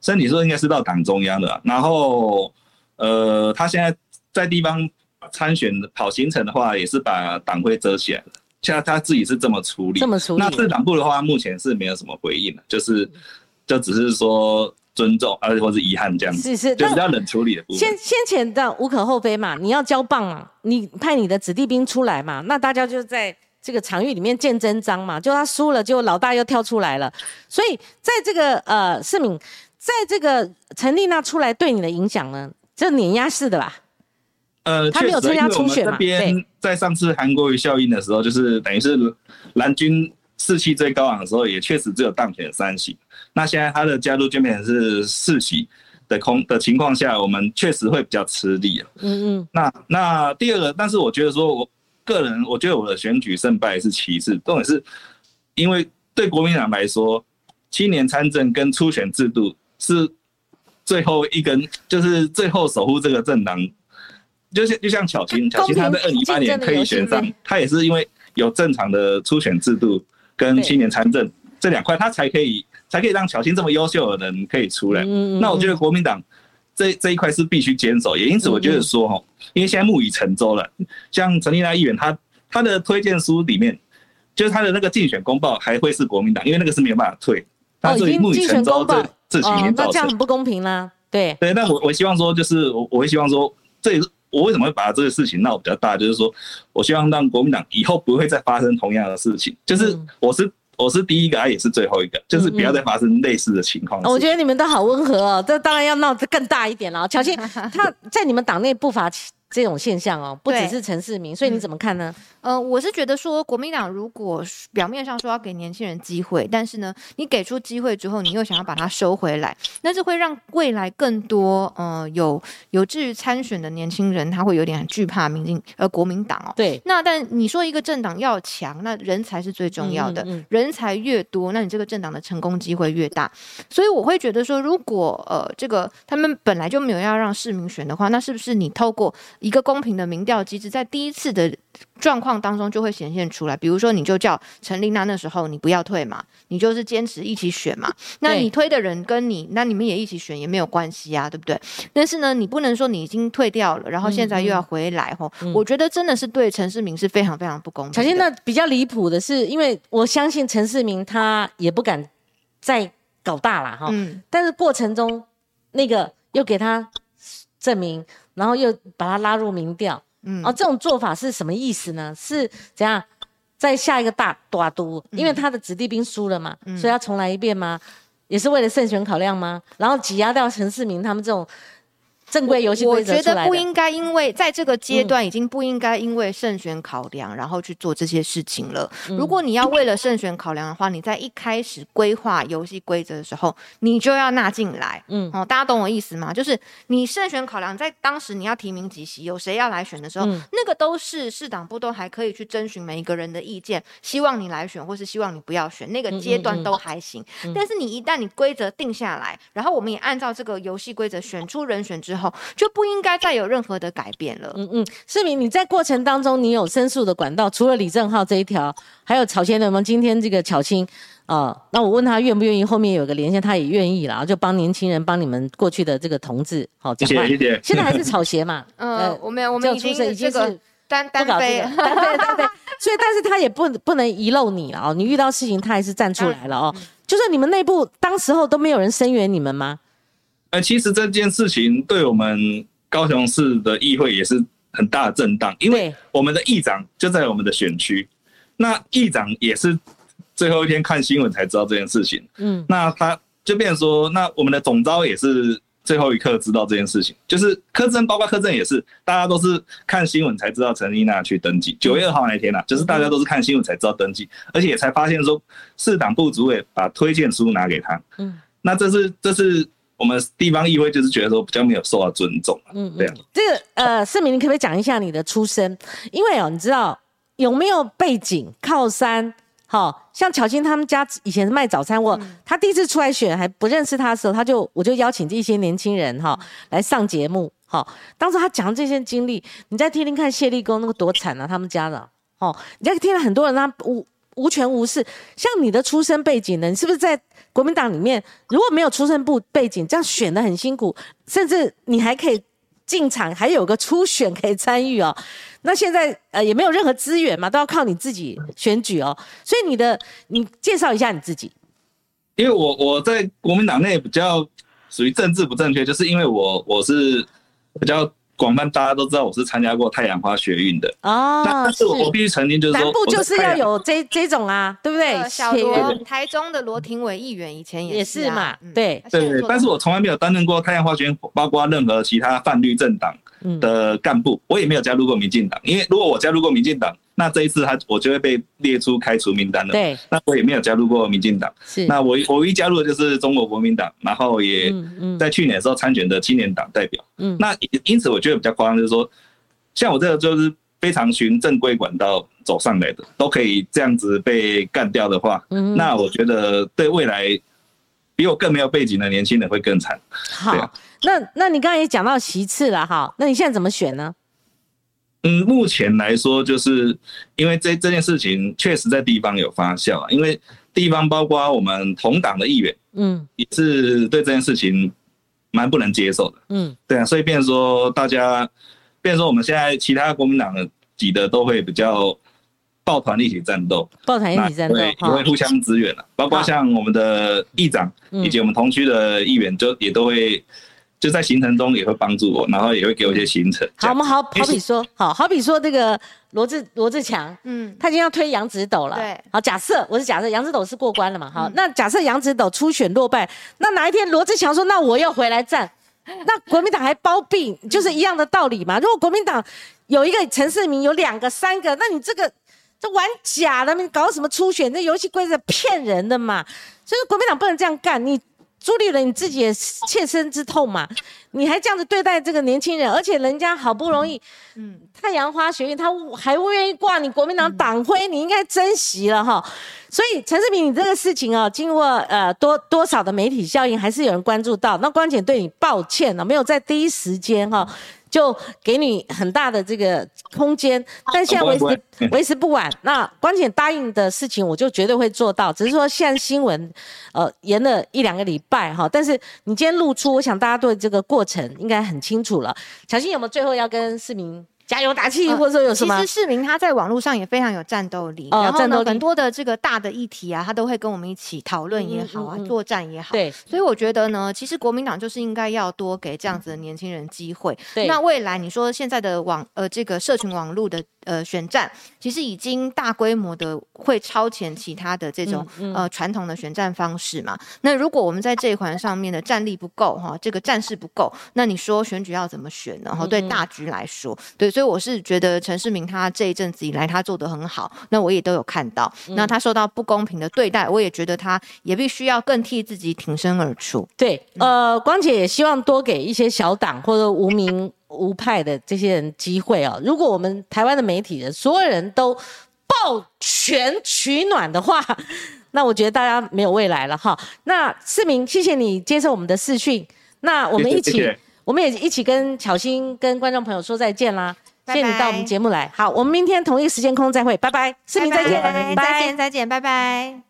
身体说应该是到党中央的，然后呃，他现在在地方参选跑行程的话，也是把党徽遮起来了。现在他自己是这么处理。这么处理。那市党部的话，目前是没有什么回应的，就是就只是说尊重，而且或是遗憾这样子。是是。就比较冷处理的部分。先先前的无可厚非嘛，你要交棒嘛，你派你的子弟兵出来嘛，那大家就在。这个场域里面见真章嘛，就他输了，就老大又跳出来了。所以在这个呃，世民在这个陈丽娜出来对你的影响呢，这碾压式的吧？呃，他没有参加初选嘛？对，在上次韩国瑜效应的时候，就是等于是蓝军士气最高昂的时候，也确实只有当选三席。那现在他的加入就变成是四席的空的情况下，我们确实会比较吃力啊。嗯嗯。那那第二个，但是我觉得说我。个人，我觉得我的选举胜败是其次，重点是，因为对国民党来说，青年参政跟初选制度是最后一根，就是最后守护这个政党。就像就像巧青，巧青他在二零一八年可以选上，他也是因为有正常的初选制度跟青年参政这两块，他才可以才可以让巧青这么优秀的人可以出来。那我觉得国民党。这这一块是必须坚守，也因此我觉得说哈，因为现在木已成舟了，像陈立娜议员他他的推荐书里面，就是他的那个竞选公报还会是国民党，因为那个是没有办法退。他，已经竞选公报，这几年造成。那这样很不公平啦。对对，那我我希望说，就是我我会希望说，这也是我为什么会把这个事情闹比较大，就是说我希望让国民党以后不会再发生同样的事情，就是我是。我是第一个，他也是最后一个，就是不要再发生类似的情况。我觉得你们都好温和哦，这当然要闹得更大一点了。乔欣，他在你们党内不乏这种现象哦，不只是陈世民，所以你怎么看呢？呃，我是觉得说，国民党如果表面上说要给年轻人机会，但是呢，你给出机会之后，你又想要把它收回来，那这会让未来更多呃有有志于参选的年轻人，他会有点惧怕民进呃国民党哦。对。那但你说一个政党要强，那人才是最重要的，人才越多，那你这个政党的成功机会越大。所以我会觉得说，如果呃这个他们本来就没有要让市民选的话，那是不是你透过一个公平的民调机制，在第一次的状况当中就会显现出来。比如说，你就叫陈丽娜那时候你不要退嘛，你就是坚持一起选嘛。那你推的人跟你，那你们也一起选也没有关系啊，对不对？但是呢，你不能说你已经退掉了，然后现在又要回来吼。我觉得真的是对陈世明是非常非常不公平。小新，那比较离谱的是，因为我相信陈世明他也不敢再搞大了哈。嗯。但是过程中那个又给他证明。然后又把他拉入民调，嗯，哦，这种做法是什么意思呢？是怎样在下一个大大都，因为他的子弟兵输了嘛，所以要重来一遍吗？也是为了胜选考量吗？然后挤压掉陈世明他们这种。正规游戏规则我觉得不应该，因为在这个阶段已经不应该因为胜选考量，然后去做这些事情了。如果你要为了胜选考量的话，你在一开始规划游戏规则的时候，你就要纳进来。嗯，哦，大家懂我意思吗？就是你胜选考量在当时你要提名几席，有谁要来选的时候，那个都是市党部都还可以去征询每一个人的意见，希望你来选，或是希望你不要选，那个阶段都还行。但是你一旦你规则定下来，然后我们也按照这个游戏规则选出人选之后，就不应该再有任何的改变了。嗯嗯，市民，你在过程当中你有申诉的管道，除了李正浩这一条，还有草先的吗？今天这个巧青啊，那我问他愿不愿意，后面有个连线，他也愿意了，就帮年轻人，帮你们过去的这个同志，好讲话。现在还是草鞋嘛？嗯，我们我们已经已经是单 单飞，单飞单飞。所以，但是他也不不能遗漏你了哦。你遇到事情，他还是站出来了哦。就是你们内部当时候都没有人声援你们吗？呃，其实这件事情对我们高雄市的议会也是很大的震荡，因为我们的议长就在我们的选区，那议长也是最后一天看新闻才知道这件事情。嗯，那他就变成说，那我们的总招也是最后一刻知道这件事情，就是柯震，包括柯震也是，大家都是看新闻才知道陈丽娜去登记。九月二号那天啊，就是大家都是看新闻才知道登记，而且也才发现说市党部主委把推荐书拿给他。嗯，那这是这是。我们地方议会就是觉得说比较没有受到尊重，嗯，这样。这个呃，世明，你可不可以讲一下你的出身？因为哦，你知道有没有背景靠山？好像巧青他们家以前是卖早餐，我他第一次出来选还不认识他的时候，他就我就邀请这一些年轻人哈来上节目，好，当时他讲这些经历，你再听听看谢立功那个多惨啊，他们家的，哦，你再听了很多人他无无权无势，像你的出身背景呢，你是不是在？国民党里面如果没有出身部背景，这样选的很辛苦，甚至你还可以进场，还有个初选可以参与哦。那现在呃也没有任何资源嘛，都要靠你自己选举哦。所以你的你介绍一下你自己。因为我我在国民党内比较属于政治不正确，就是因为我我是比较。广泛大家都知道我是参加过太阳花学运的哦，但是我必须澄清，就是说南部就是要有这这种啊，对不对？小罗台中的罗廷伟议员以前也是嘛，对对对，但是我从来没有担任过太阳花学运，包括任何其他泛绿政党的干部，我也没有加入过民进党，因为如果我加入过民进党。那这一次他我就会被列出开除名单了。对，那我也没有加入过民进党。是，那我我一加入的就是中国国民党，然后也在去年的时候参选的青年党代表。嗯，那因此我觉得比较夸张，就是说，像我这个就是非常循正规管道走上来的，都可以这样子被干掉的话，那我觉得对未来比我更没有背景的年轻人会更惨。好，那那你刚才也讲到其次了哈，那你现在怎么选呢？嗯，目前来说，就是因为这这件事情确实在地方有发酵啊，因为地方包括我们同党的议员，嗯，也是对这件事情蛮不能接受的，嗯，对啊，所以变说大家，变说我们现在其他国民党的几的都会比较抱团一起战斗，抱团一起战斗，也会互相支援了，包括像我们的议长以及我们同区的议员，就也都会。就在行程中也会帮助我，然后也会给我一些行程。好，我们好好比说，好好比说这个罗志罗志强，嗯，他已经要推杨子斗了。对，好，假设我是假设杨子斗是过关了嘛？好，那假设杨子斗初选落败，那哪一天罗志强说那我要回来战，那国民党还包庇，就是一样的道理嘛。如果国民党有一个陈世明，有两个、三个，那你这个这玩假的，你搞什么初选？这游戏规则骗人的嘛。所以国民党不能这样干，你。朱立伦，你自己也切身之痛嘛？你还这样子对待这个年轻人，而且人家好不容易，嗯，太阳花学院他还不愿意挂你国民党党徽，你应该珍惜了哈。所以陈世平，你这个事情啊，经过呃多多少的媒体效应，还是有人关注到。那关姐对你抱歉了，没有在第一时间哈就给你很大的这个空间，但现在为时为时不晚。那关姐答应的事情，我就绝对会做到。只是说现在新闻，呃，延了一两个礼拜哈，但是你今天露出，我想大家对这个过程应该很清楚了。小新有没有最后要跟市民？加油打气，或者说有什么？其实市民他在网络上也非常有战斗力，然后呢，很多的这个大的议题啊，他都会跟我们一起讨论也好啊，作战也好。对，所以我觉得呢，其实国民党就是应该要多给这样子的年轻人机会。对，那未来你说现在的网呃这个社群网络的。呃，选战其实已经大规模的会超前其他的这种呃传统的选战方式嘛。那如果我们在这一环上面的战力不够哈，这个战事不够，那你说选举要怎么选呢？哈，对大局来说，对，所以我是觉得陈世明他这一阵子以来他做的很好，那我也都有看到。那他受到不公平的对待，我也觉得他也必须要更替自己挺身而出。对，呃，光姐也希望多给一些小党或者无名。无派的这些人机会哦，如果我们台湾的媒体人所有人都抱拳取暖的话，那我觉得大家没有未来了哈。那市民，谢谢你接受我们的视讯，那我们一起，我们也一起跟巧心跟观众朋友说再见啦。谢谢你到我们节目来，好，我们明天同一时间空再会，拜拜，市民再见，再见再见，拜拜。